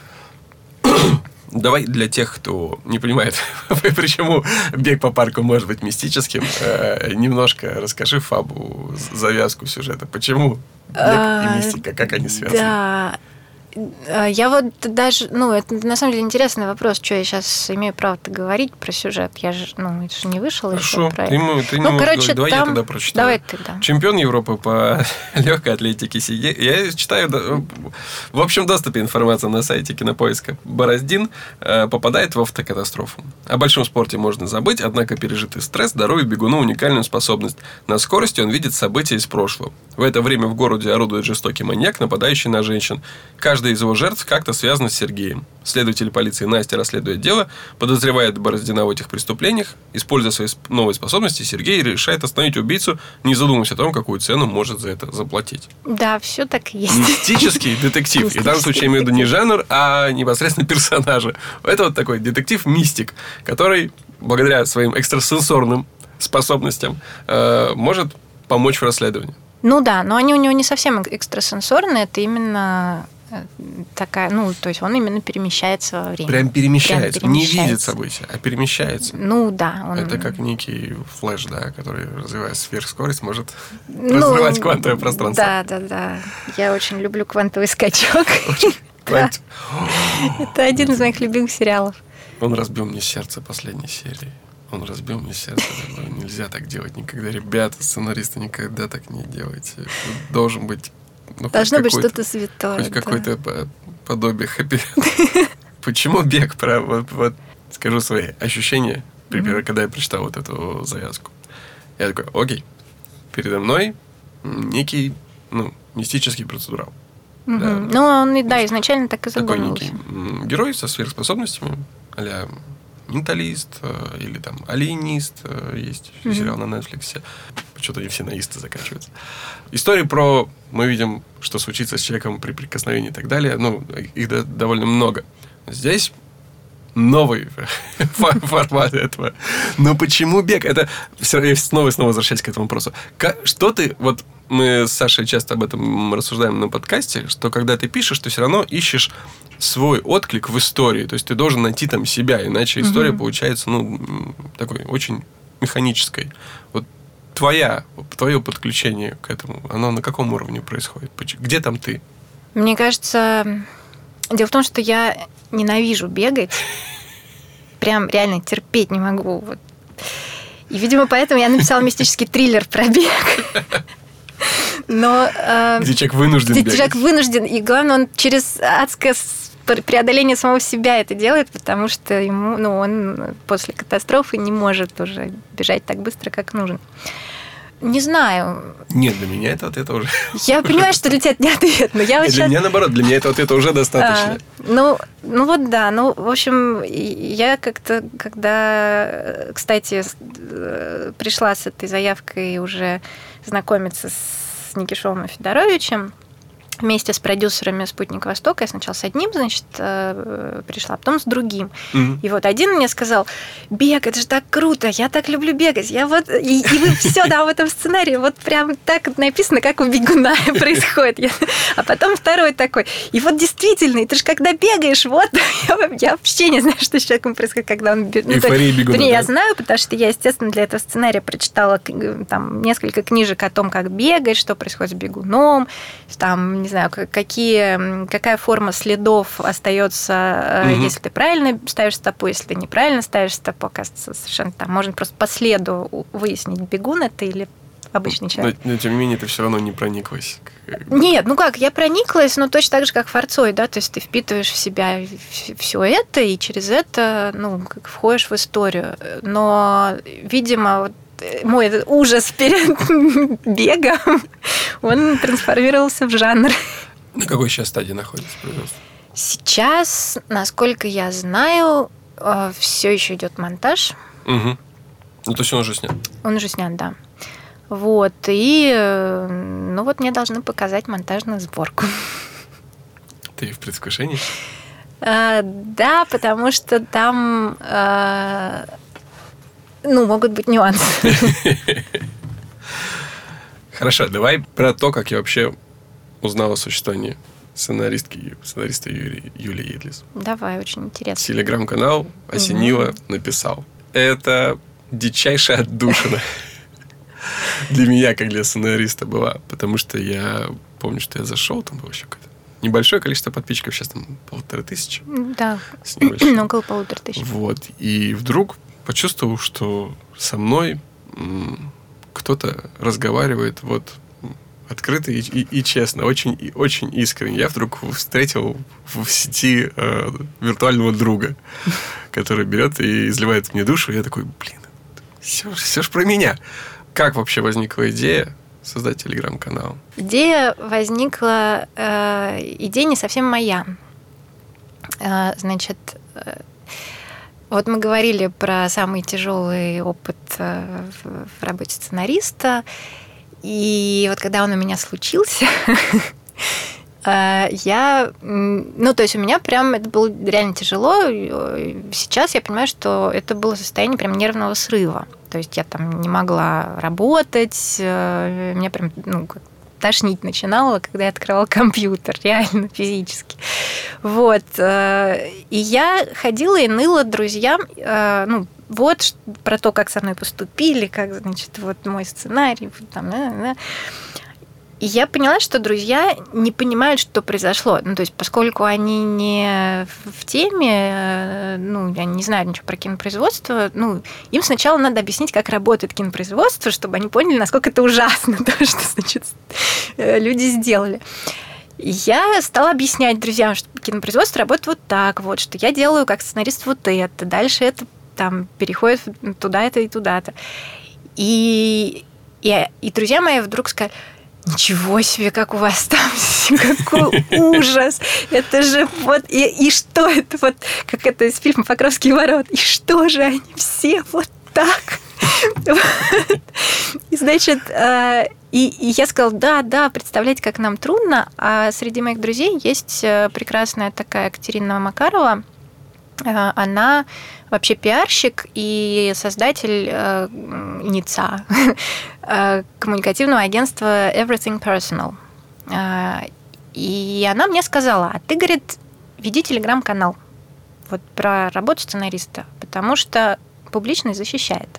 Давай для тех, кто не понимает, почему бег по парку может быть мистическим, э, немножко расскажи Фабу завязку сюжета. Почему бег и а, мистика, как они связаны? Да, а, я вот даже, ну, это на самом деле интересный вопрос, что я сейчас имею право-то говорить про сюжет. Я же, ну, это же не вышел Хорошо, еще про ты, ему, ты ну, короче, Давай там... я тогда прочитаю. Давай ты, да. Чемпион Европы по легкой атлетике. Я читаю в общем доступе информация на сайте кинопоиска. Бороздин э, попадает в автокатастрофу. О большом спорте можно забыть, однако пережитый стресс дарует бегуну уникальную способность. На скорости он видит события из прошлого. В это время в городе орудует жестокий маньяк, нападающий на женщин. Каждый Каждая из его жертв как-то связана с Сергеем. Следователь полиции Настя расследует дело, подозревает Бороздина в этих преступлениях. Используя свои новые способности, Сергей решает остановить убийцу, не задумываясь о том, какую цену может за это заплатить. Да, все так и есть. Мистический детектив. И в данном случае я имею в виду не жанр, а непосредственно персонажа. Это вот такой детектив-мистик, который благодаря своим экстрасенсорным способностям э, может помочь в расследовании. Ну да, но они у него не совсем экстрасенсорные, это именно такая, ну, то есть он именно перемещается во времени. Прям перемещается, Прям перемещается. не видит события, а перемещается. Ну да. Он... Это как некий флеш, да, который, развивая сверхскорость, может ну, разрывать квантовое пространство. Да, да, да. Я очень люблю квантовый скачок. Это один из моих любимых сериалов. Он разбил мне сердце последней серии. Он разбил мне сердце. Нельзя так делать никогда. Ребята, сценаристы, никогда так не делайте. Должен быть ну, Должно быть что-то святое. Хоть да. какое-то подобие хэппи. Почему бег? Про, вот, вот скажу свои ощущения, mm-hmm. когда я прочитал вот эту завязку. Я такой, окей, передо мной некий, ну, мистический процедурал. Угу. Да. Ну, он, да, изначально так и задумывался. Такой некий герой со сверхспособностями, а менталист э, или там алиенист, э, есть mm-hmm. сериал на Netflix. Что-то они все на исты заканчиваются. Истории про... Мы видим, что случится с человеком при прикосновении и так далее. Ну, их довольно много. Здесь новый формат этого. Но почему бег? Это все снова и снова возвращаясь к этому вопросу. Что ты, вот мы с Сашей часто об этом рассуждаем на подкасте, что когда ты пишешь, ты все равно ищешь свой отклик в истории. То есть ты должен найти там себя, иначе история получается, ну, такой очень механической. Вот твоя, твое подключение к этому, оно на каком уровне происходит? Где там ты? Мне кажется, дело в том, что я ненавижу бегать. Прям реально терпеть не могу. Вот. И, видимо, поэтому я написала мистический триллер про бег. Но, э, где человек вынужден Где бегать. человек вынужден. И главное, он через адское преодоление самого себя это делает, потому что ему, ну, он после катастрофы не может уже бежать так быстро, как нужно. не знаю. Нет, для меня это ответ уже. Я понимаю, что для тебя это не ответ, но я вот Для меня наоборот, для меня это ответа уже достаточно. А, ну, ну вот да, ну, в общем, я как-то, когда, кстати, э, пришла с этой заявкой уже знакомиться с Никишовым и Федоровичем, вместе с продюсерами «Спутник Востока». Я сначала с одним, значит, э, пришла, а потом с другим. Mm-hmm. И вот один мне сказал, бег, это же так круто, я так люблю бегать. Я вот... И, и вы все, да, в этом сценарии вот прям так написано, как у бегуна происходит. Я... А потом второй такой, и вот действительно, ты же когда бегаешь, вот, я, я вообще не знаю, что с человеком происходит, когда он бежит. Ну, бегуна, да? я знаю, потому что я, естественно, для этого сценария прочитала там несколько книжек о том, как бегать, что происходит с бегуном, там, не знаю, какие, какая форма следов остается, угу. если ты правильно ставишь стопу, если ты неправильно ставишь стопу, оказывается, совершенно там можно просто по следу выяснить, бегун это или обычный человек. Но, но тем не менее, ты все равно не прониклась. Нет, ну как, я прониклась, но точно так же, как форцой, да, то есть ты впитываешь в себя все это, и через это, ну, как входишь в историю. Но, видимо, вот мой этот ужас перед бегом, он трансформировался в жанр. На какой сейчас стадии находится производство? Сейчас, насколько я знаю, э, все еще идет монтаж. Угу. Ну, то есть он уже снят? Он уже снят, да. Вот, и, э, ну вот мне должны показать монтажную сборку. Ты в предвкушении? А, да, потому что там а, ну, могут быть нюансы. Хорошо, давай про то, как я вообще узнал о существовании сценаристки, сценариста Юлии, Юлии Едлис. Давай, очень интересно. Телеграм-канал осенило, угу. написал. Это дичайшая отдушина для меня, как для сценариста была. Потому что я помню, что я зашел, там было еще какое-то небольшое количество подписчиков, сейчас там полторы тысячи. Да, около полутора тысяч. Вот. И вдруг почувствовал, что со мной кто-то разговаривает вот открыто и, и, и честно, очень, и, очень искренне. Я вдруг встретил в сети э, виртуального друга, который берет и изливает мне душу. Я такой, блин, все, все ж про меня. Как вообще возникла идея создать телеграм-канал? Идея возникла, э, идея не совсем моя. Э, значит, э, вот мы говорили про самый тяжелый опыт э, в работе сценариста. И вот когда он у меня случился, э, я, ну, то есть у меня прям это было реально тяжело. Сейчас я понимаю, что это было состояние прям нервного срыва. То есть я там не могла работать, э, меня прям, ну, тошнить начинала, когда я открывала компьютер, реально физически. Вот. Э, и я ходила и ныла друзьям, э, ну, вот про то, как со мной поступили, как, значит, вот мой сценарий, там, да, да. И я поняла, что друзья не понимают, что произошло. Ну, то есть, поскольку они не в теме, э, ну, они не знают ничего про кинопроизводство, ну, им сначала надо объяснить, как работает кинопроизводство, чтобы они поняли, насколько это ужасно, то, что, значит, э, люди сделали. Я стала объяснять друзьям, что кинопроизводство работает вот так, вот, что я делаю как сценарист вот это, дальше это там переходит туда-то и туда-то. И, и, и друзья мои вдруг сказали, Ничего себе, как у вас там, какой ужас. Это же вот, и, и что это вот, как это из фильма «Покровские ворот», и что же они все вот так? Значит, э, и, и я сказала, да, да, представлять, как нам трудно. А среди моих друзей есть э, прекрасная такая Катерина Макарова. Э, она вообще пиарщик и создатель э, НИЦА, э, коммуникативного агентства Everything Personal. Э, и она мне сказала, а ты, говорит, веди телеграм-канал вот про работу сценариста, потому что публичность защищает.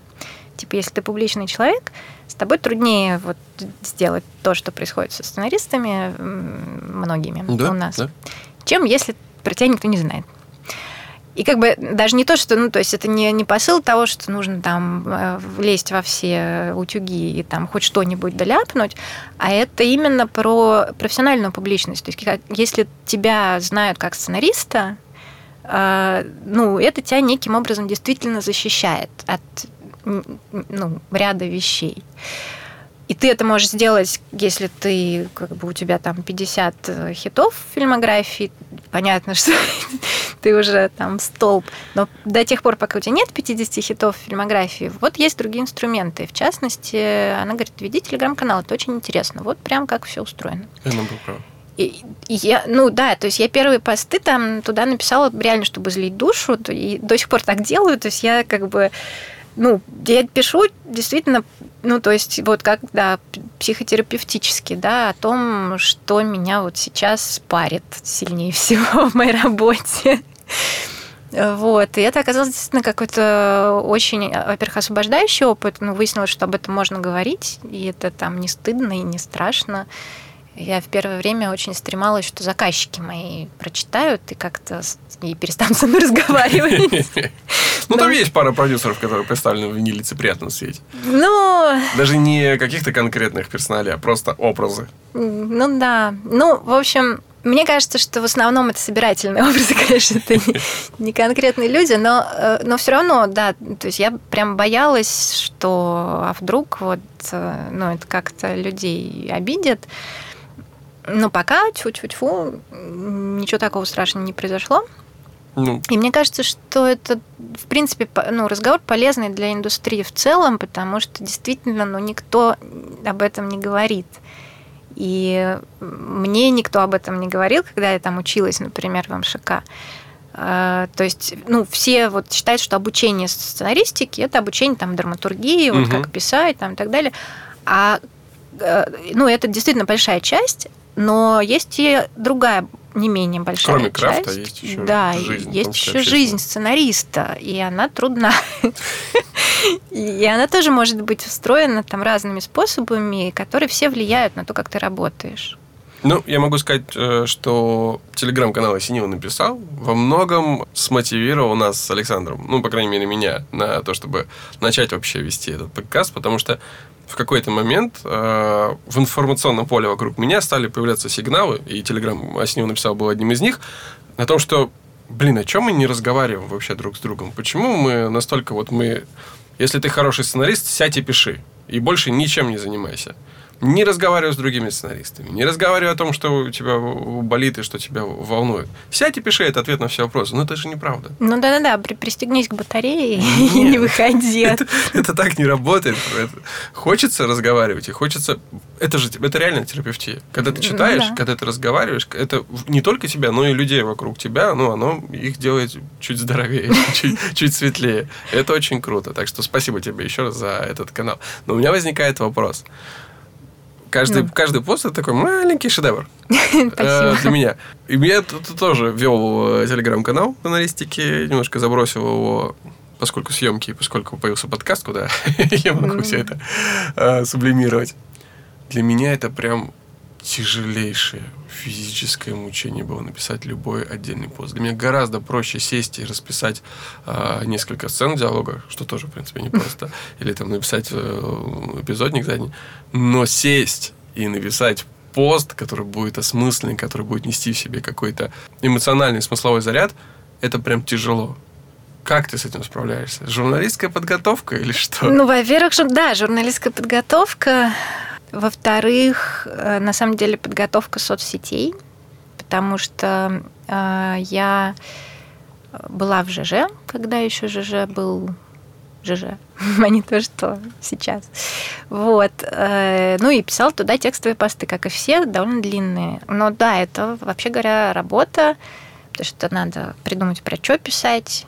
Типа, если ты публичный человек, с тобой труднее вот сделать то, что происходит со сценаристами многими да, у нас, да. чем если про тебя никто не знает. И как бы даже не то, что, ну, то есть это не, не посыл того, что нужно там э, лезть во все утюги и там хоть что-нибудь доляпнуть, а это именно про профессиональную публичность. То есть если тебя знают как сценариста, э, ну, это тебя неким образом действительно защищает от ну, ряда вещей. И ты это можешь сделать, если ты, как бы у тебя там 50 э, хитов в фильмографии, понятно, что ты уже там столб. Но до тех пор, пока у тебя нет 50 хитов в фильмографии, вот есть другие инструменты. В частности, она говорит, веди телеграм-канал, это очень интересно. Вот прям как все устроено. Я был прав. И, и я, ну да, то есть я первые посты там туда написала реально, чтобы злить душу, и до сих пор так делаю, то есть я как бы ну, я пишу действительно, ну, то есть вот как, да, психотерапевтически, да, о том, что меня вот сейчас парит сильнее всего в моей работе. Вот. И это оказалось действительно какой-то очень, во-первых, освобождающий опыт. Ну, выяснилось, что об этом можно говорить, и это там не стыдно и не страшно. Я в первое время очень стремалась, что заказчики мои прочитают и как-то и перестанут со мной разговаривать. Ну, там есть пара продюсеров, которые представлены в нелицеприятном свете. Ну... Даже не каких-то конкретных персоналей, а просто образы. Ну, да. Ну, в общем, мне кажется, что в основном это собирательные образы, конечно, это не, не конкретные люди, но, э, но все равно, да, то есть я прям боялась, что а вдруг вот, э, ну, это как-то людей обидит. Но пока, тьфу-тьфу-тьфу, ничего такого страшного не произошло. Ну. И мне кажется, что это, в принципе, ну, разговор полезный для индустрии в целом, потому что действительно ну, никто об этом не говорит. И мне никто об этом не говорил, когда я там училась, например, в МШК. А, то есть, ну, все вот считают, что обучение сценаристики это обучение там драматургии, вот угу. как писать там и так далее. А э, ну, это действительно большая часть, но есть и другая не менее большая Кроме часть. крафта есть еще да, жизнь. есть еще жизнь сценариста, и она трудна. И она тоже может быть устроена там разными способами, которые все влияют на то, как ты работаешь. Ну, я могу сказать, э, что телеграм-канал Осенила написал, во многом смотивировал нас с Александром, ну, по крайней мере, меня, на то, чтобы начать вообще вести этот подкаст, потому что в какой-то момент э, в информационном поле вокруг меня стали появляться сигналы, и Телеграм Аснил написал был одним из них, о том, что, блин, о чем мы не разговариваем вообще друг с другом? Почему мы настолько вот мы... Если ты хороший сценарист, сядь и пиши. И больше ничем не занимайся не разговаривай с другими сценаристами, не разговаривай о том, что у тебя болит и что тебя волнует. Сядь и пиши этот ответ на все вопросы. Но это же неправда. Ну да-да-да, пристегнись к батарее и не выходи. Это, это так не работает. Это, хочется разговаривать, и хочется... Это же это реально терапевтия. Когда ты ну читаешь, ну, да. когда ты разговариваешь, это не только тебя, но и людей вокруг тебя, ну, оно их делает чуть здоровее, чуть, чуть светлее. Это очень круто. Так что спасибо тебе еще раз за этот канал. Но у меня возникает вопрос. Каждый, ну. каждый пост это такой маленький шедевр э, для меня. И я тоже вел э, телеграм-канал журналистики, немножко забросил его поскольку съемки, поскольку появился подкаст, куда я могу все это э, сублимировать. Для меня это прям тяжелейшее физическое мучение было написать любой отдельный пост. Для меня гораздо проще сесть и расписать э, несколько сцен диалога, что тоже, в принципе, не просто, или там написать э, эпизодник задний, но сесть и написать пост, который будет осмысленный, который будет нести в себе какой-то эмоциональный смысловой заряд, это прям тяжело. Как ты с этим справляешься? Журналистская подготовка или что? Ну, во-первых, да, журналистская подготовка. Во-вторых, э, на самом деле подготовка соцсетей, потому что э, я была в ЖЖ, когда еще ЖЖ был ЖЖ, а не то, что сейчас. Вот. Э, ну и писал туда текстовые посты, как и все, довольно длинные. Но да, это, вообще говоря, работа, потому что надо придумать, про что писать,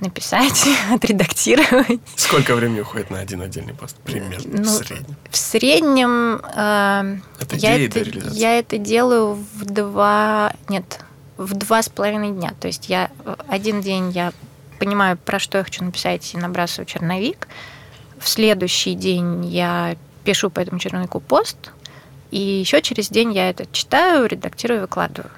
написать, отредактировать. Сколько времени уходит на один отдельный пост? Примерно, ну, в среднем? В среднем э, это я, это, я это делаю в два... Нет, в два с половиной дня. То есть я один день я понимаю, про что я хочу написать, и набрасываю черновик. В следующий день я пишу по этому черновику пост, и еще через день я это читаю, редактирую, выкладываю.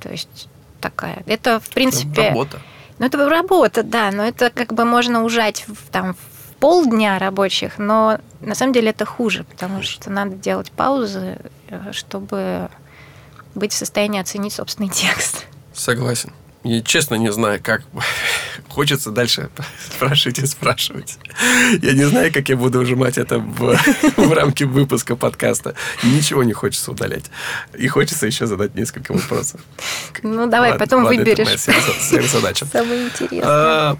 То есть такая. Это, в принципе... Работа. Ну, это работа, да, но это как бы можно ужать в, там, в полдня рабочих, но на самом деле это хуже, потому что надо делать паузы, э, чтобы быть в состоянии оценить собственный текст. Согласен. Я честно не знаю, как Хочется дальше спрашивать и спрашивать. Я не знаю, как я буду ужимать это в, в рамки выпуска подкаста. Ничего не хочется удалять. И хочется еще задать несколько вопросов. Ну, давай, ладно, потом ладно, выберешь. Это моя задача. Самое интересное. А,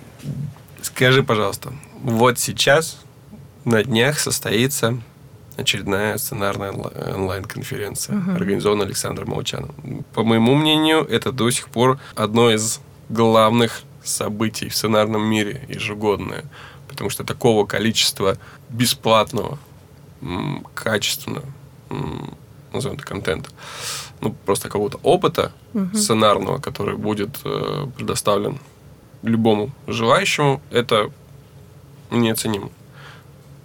скажи, пожалуйста, вот сейчас на днях состоится очередная сценарная онлайн-конференция, угу. организованная Александром Молчаном. По моему мнению, это до сих пор одно из главных событий в сценарном мире ежегодное, потому что такого количества бесплатного, качественного, назовем это контента, ну, просто какого-то опыта угу. сценарного, который будет э, предоставлен любому желающему, это неоценимо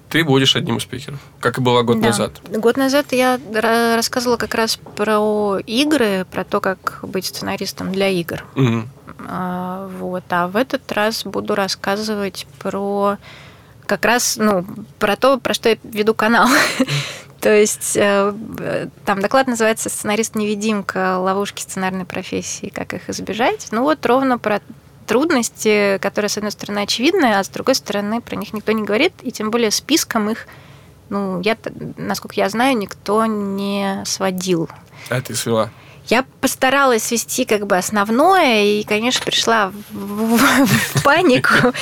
ты будешь одним из спикеров, как и было год да. назад. Год назад я рассказывала как раз про игры, про то, как быть сценаристом для игр. Угу. А, вот. А в этот раз буду рассказывать про как раз, ну, про то, про что я веду канал. То есть э, там доклад называется «Сценарист-невидимка. Ловушки сценарной профессии. Как их избежать». Ну вот ровно про трудности, которые, с одной стороны, очевидны, а с другой стороны, про них никто не говорит, и тем более списком их, ну, я, насколько я знаю, никто не сводил. А ты свела? Я постаралась свести как бы основное, и, конечно, пришла в, в, в панику.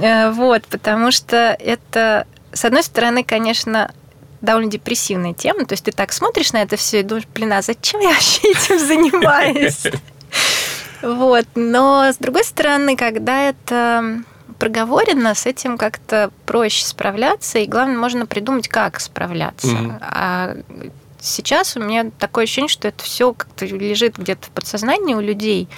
Э, вот, потому что это, с одной стороны, конечно, довольно депрессивная тема. То есть ты так смотришь на это все и думаешь, блин, а зачем я вообще этим занимаюсь? Вот. Но, с другой стороны, когда это проговорено, с этим как-то проще справляться, и главное, можно придумать, как справляться. Угу. А сейчас у меня такое ощущение, что это все как-то лежит где-то в подсознании у людей,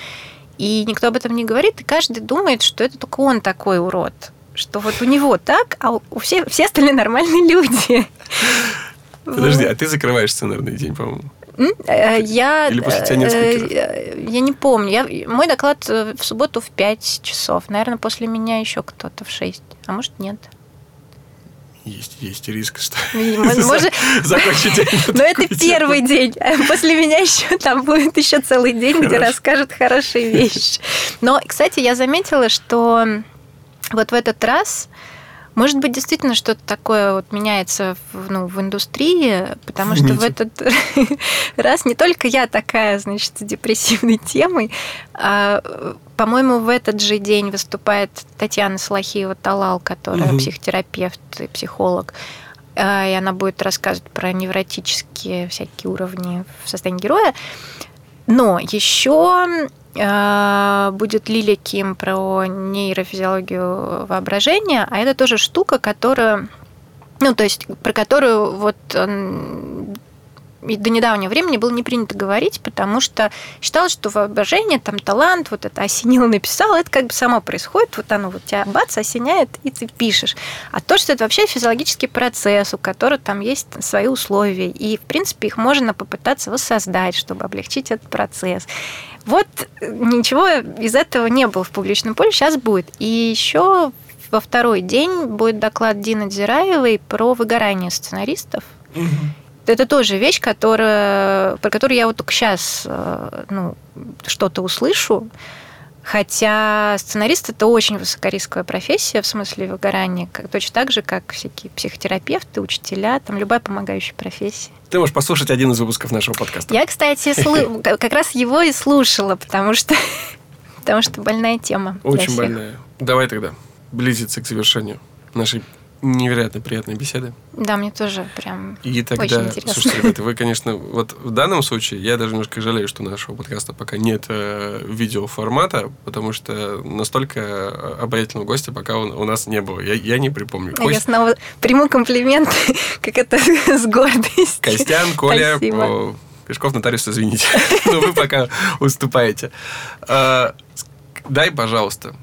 и никто об этом не говорит, и каждый думает, что это только он такой урод, что вот у него так, а у все, все остальные нормальные люди. Подожди, а ты закрываешь сценарный день, по-моему? Э, я, Или после тебя нет спикеров? Э, я не помню. Я, мой доклад э, в субботу в 5 часов. Наверное, после меня еще кто-то в 6. А может, нет. Есть, есть риск, что может... закончить день. Но это первый день. После меня еще там будет еще целый день, где расскажут хорошие вещи. Но, кстати, я заметила, что вот в этот раз может быть, действительно что-то такое вот меняется в, ну, в индустрии, потому что в этот раз не только я такая, значит, депрессивной темой, а, по-моему, в этот же день выступает Татьяна Салахиева-Талал, которая угу. психотерапевт и психолог а, и она будет рассказывать про невротические всякие уровни в состоянии героя. Но еще будет Лилия Ким про нейрофизиологию воображения, а это тоже штука, которая, ну, то есть про которую вот до недавнего времени было не принято говорить, потому что считалось, что воображение, там талант, вот это осенило, написал, это как бы само происходит, вот оно вот тебя бац, осеняет, и ты пишешь. А то, что это вообще физиологический процесс, у которого там есть свои условия, и, в принципе, их можно попытаться воссоздать, чтобы облегчить этот процесс. Вот ничего из этого не было в публичном поле, сейчас будет. И еще во второй день будет доклад Дины Дзираевой про выгорание сценаристов. Угу это тоже вещь, которая, про которую я вот только сейчас э, ну, что-то услышу. Хотя сценарист это очень высокорисковая профессия в смысле выгорания, как, точно так же, как всякие психотерапевты, учителя, там любая помогающая профессия. Ты можешь послушать один из выпусков нашего подкаста. Я, кстати, слу... как раз его и слушала, потому что, потому что больная тема. Очень больная. Давай тогда близиться к завершению нашей невероятно приятные беседы. Да, мне тоже прям И тогда, очень интересно. слушайте, ребята, вы, конечно, вот в данном случае я даже немножко жалею, что нашего подкаста пока нет э, видеоформата, потому что настолько обаятельного гостя пока у, у нас не было. Я, я не припомню. Кость... Я снова приму комплимент, как это с гордостью. Костян, Коля, о, Пешков, нотариус, извините. Но вы пока уступаете. А, дай, пожалуйста,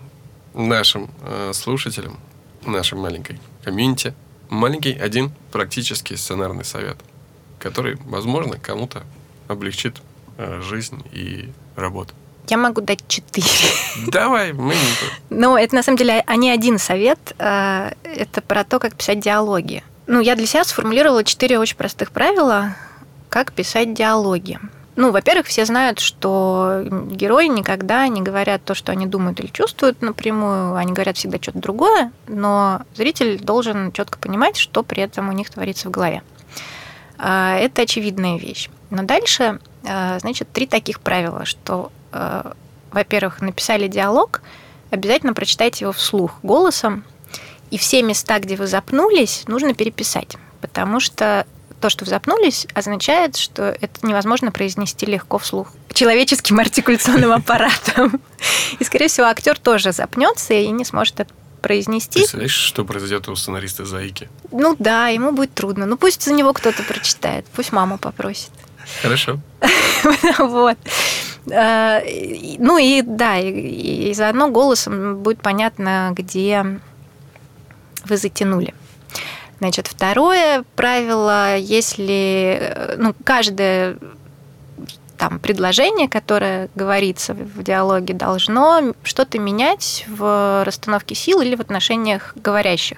нашим э, слушателям, нашей маленькой комьюнити. Маленький один практический сценарный совет, который, возможно, кому-то облегчит э, жизнь и работу. Я могу дать четыре. Давай, мы не... Ну, это на самом деле а не один совет. Э, это про то, как писать диалоги. Ну, я для себя сформулировала четыре очень простых правила, как писать диалоги. Ну, во-первых, все знают, что герои никогда не говорят то, что они думают или чувствуют напрямую, они говорят всегда что-то другое, но зритель должен четко понимать, что при этом у них творится в голове. А, это очевидная вещь. Но дальше, а, значит, три таких правила, что, а, во-первых, написали диалог, обязательно прочитайте его вслух голосом, и все места, где вы запнулись, нужно переписать, потому что то, что вы запнулись, означает, что это невозможно произнести легко вслух человеческим артикуляционным аппаратом. И, скорее всего, актер тоже запнется и не сможет это произнести. Представляешь, что произойдет у сценариста Заики? Ну да, ему будет трудно. Ну пусть за него кто-то прочитает, пусть мама попросит. Хорошо. Вот. А, ну и да, и заодно голосом будет понятно, где вы затянули. Значит, второе правило, если э, ну, каждое там предложение, которое говорится в диалоге, должно что-то менять в расстановке сил или в отношениях говорящих.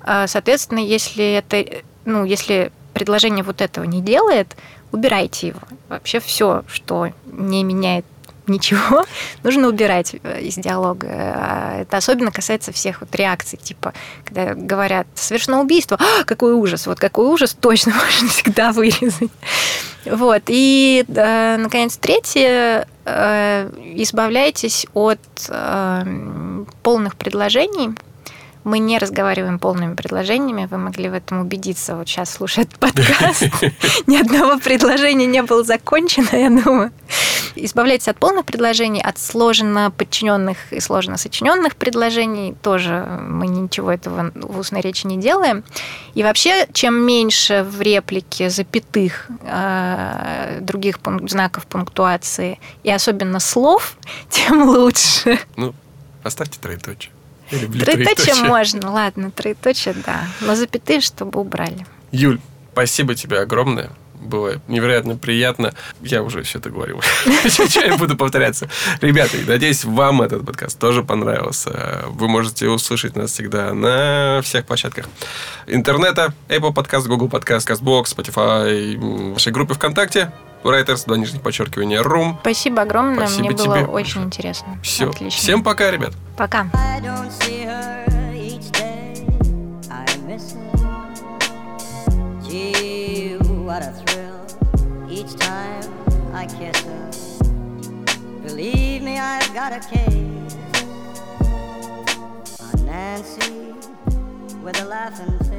А, соответственно, если это, ну, если предложение вот этого не делает, убирайте его. Вообще все, что не меняет ничего нужно убирать э, из диалога. А это особенно касается всех вот реакций, типа, когда говорят «совершено убийство», а, какой ужас, вот какой ужас точно можно всегда вырезать. Вот. И, э, наконец, третье, э, избавляйтесь от полных предложений, мы не разговариваем полными предложениями, вы могли в этом убедиться. Вот сейчас слушает подкаст. Ни одного предложения не было закончено, я думаю. Избавляйтесь от полных предложений, от сложно подчиненных и сложно сочиненных предложений. Тоже мы ничего этого в устной речи не делаем. И вообще, чем меньше в реплике запятых, э, других знаков пунктуации и особенно слов, тем лучше. Ну, оставьте троеточие. Троеточие можно, ладно, троеточие, да. Но запятые, чтобы убрали. Юль, спасибо тебе огромное. Было невероятно приятно. Я уже все это говорил. Я буду повторяться. Ребята, надеюсь, вам этот подкаст тоже понравился. Вы можете услышать нас всегда на всех площадках интернета. Apple Podcast, Google Podcast, CastBox, Spotify, в нашей группе ВКонтакте. Writers, два нижних подчеркивания, Room. Спасибо огромное, Спасибо мне тебе. было очень интересно. Все. Отлично. Всем пока, ребят. Пока. what a thrill each time I kiss her. Believe me, I've got a case on Nancy with a laughing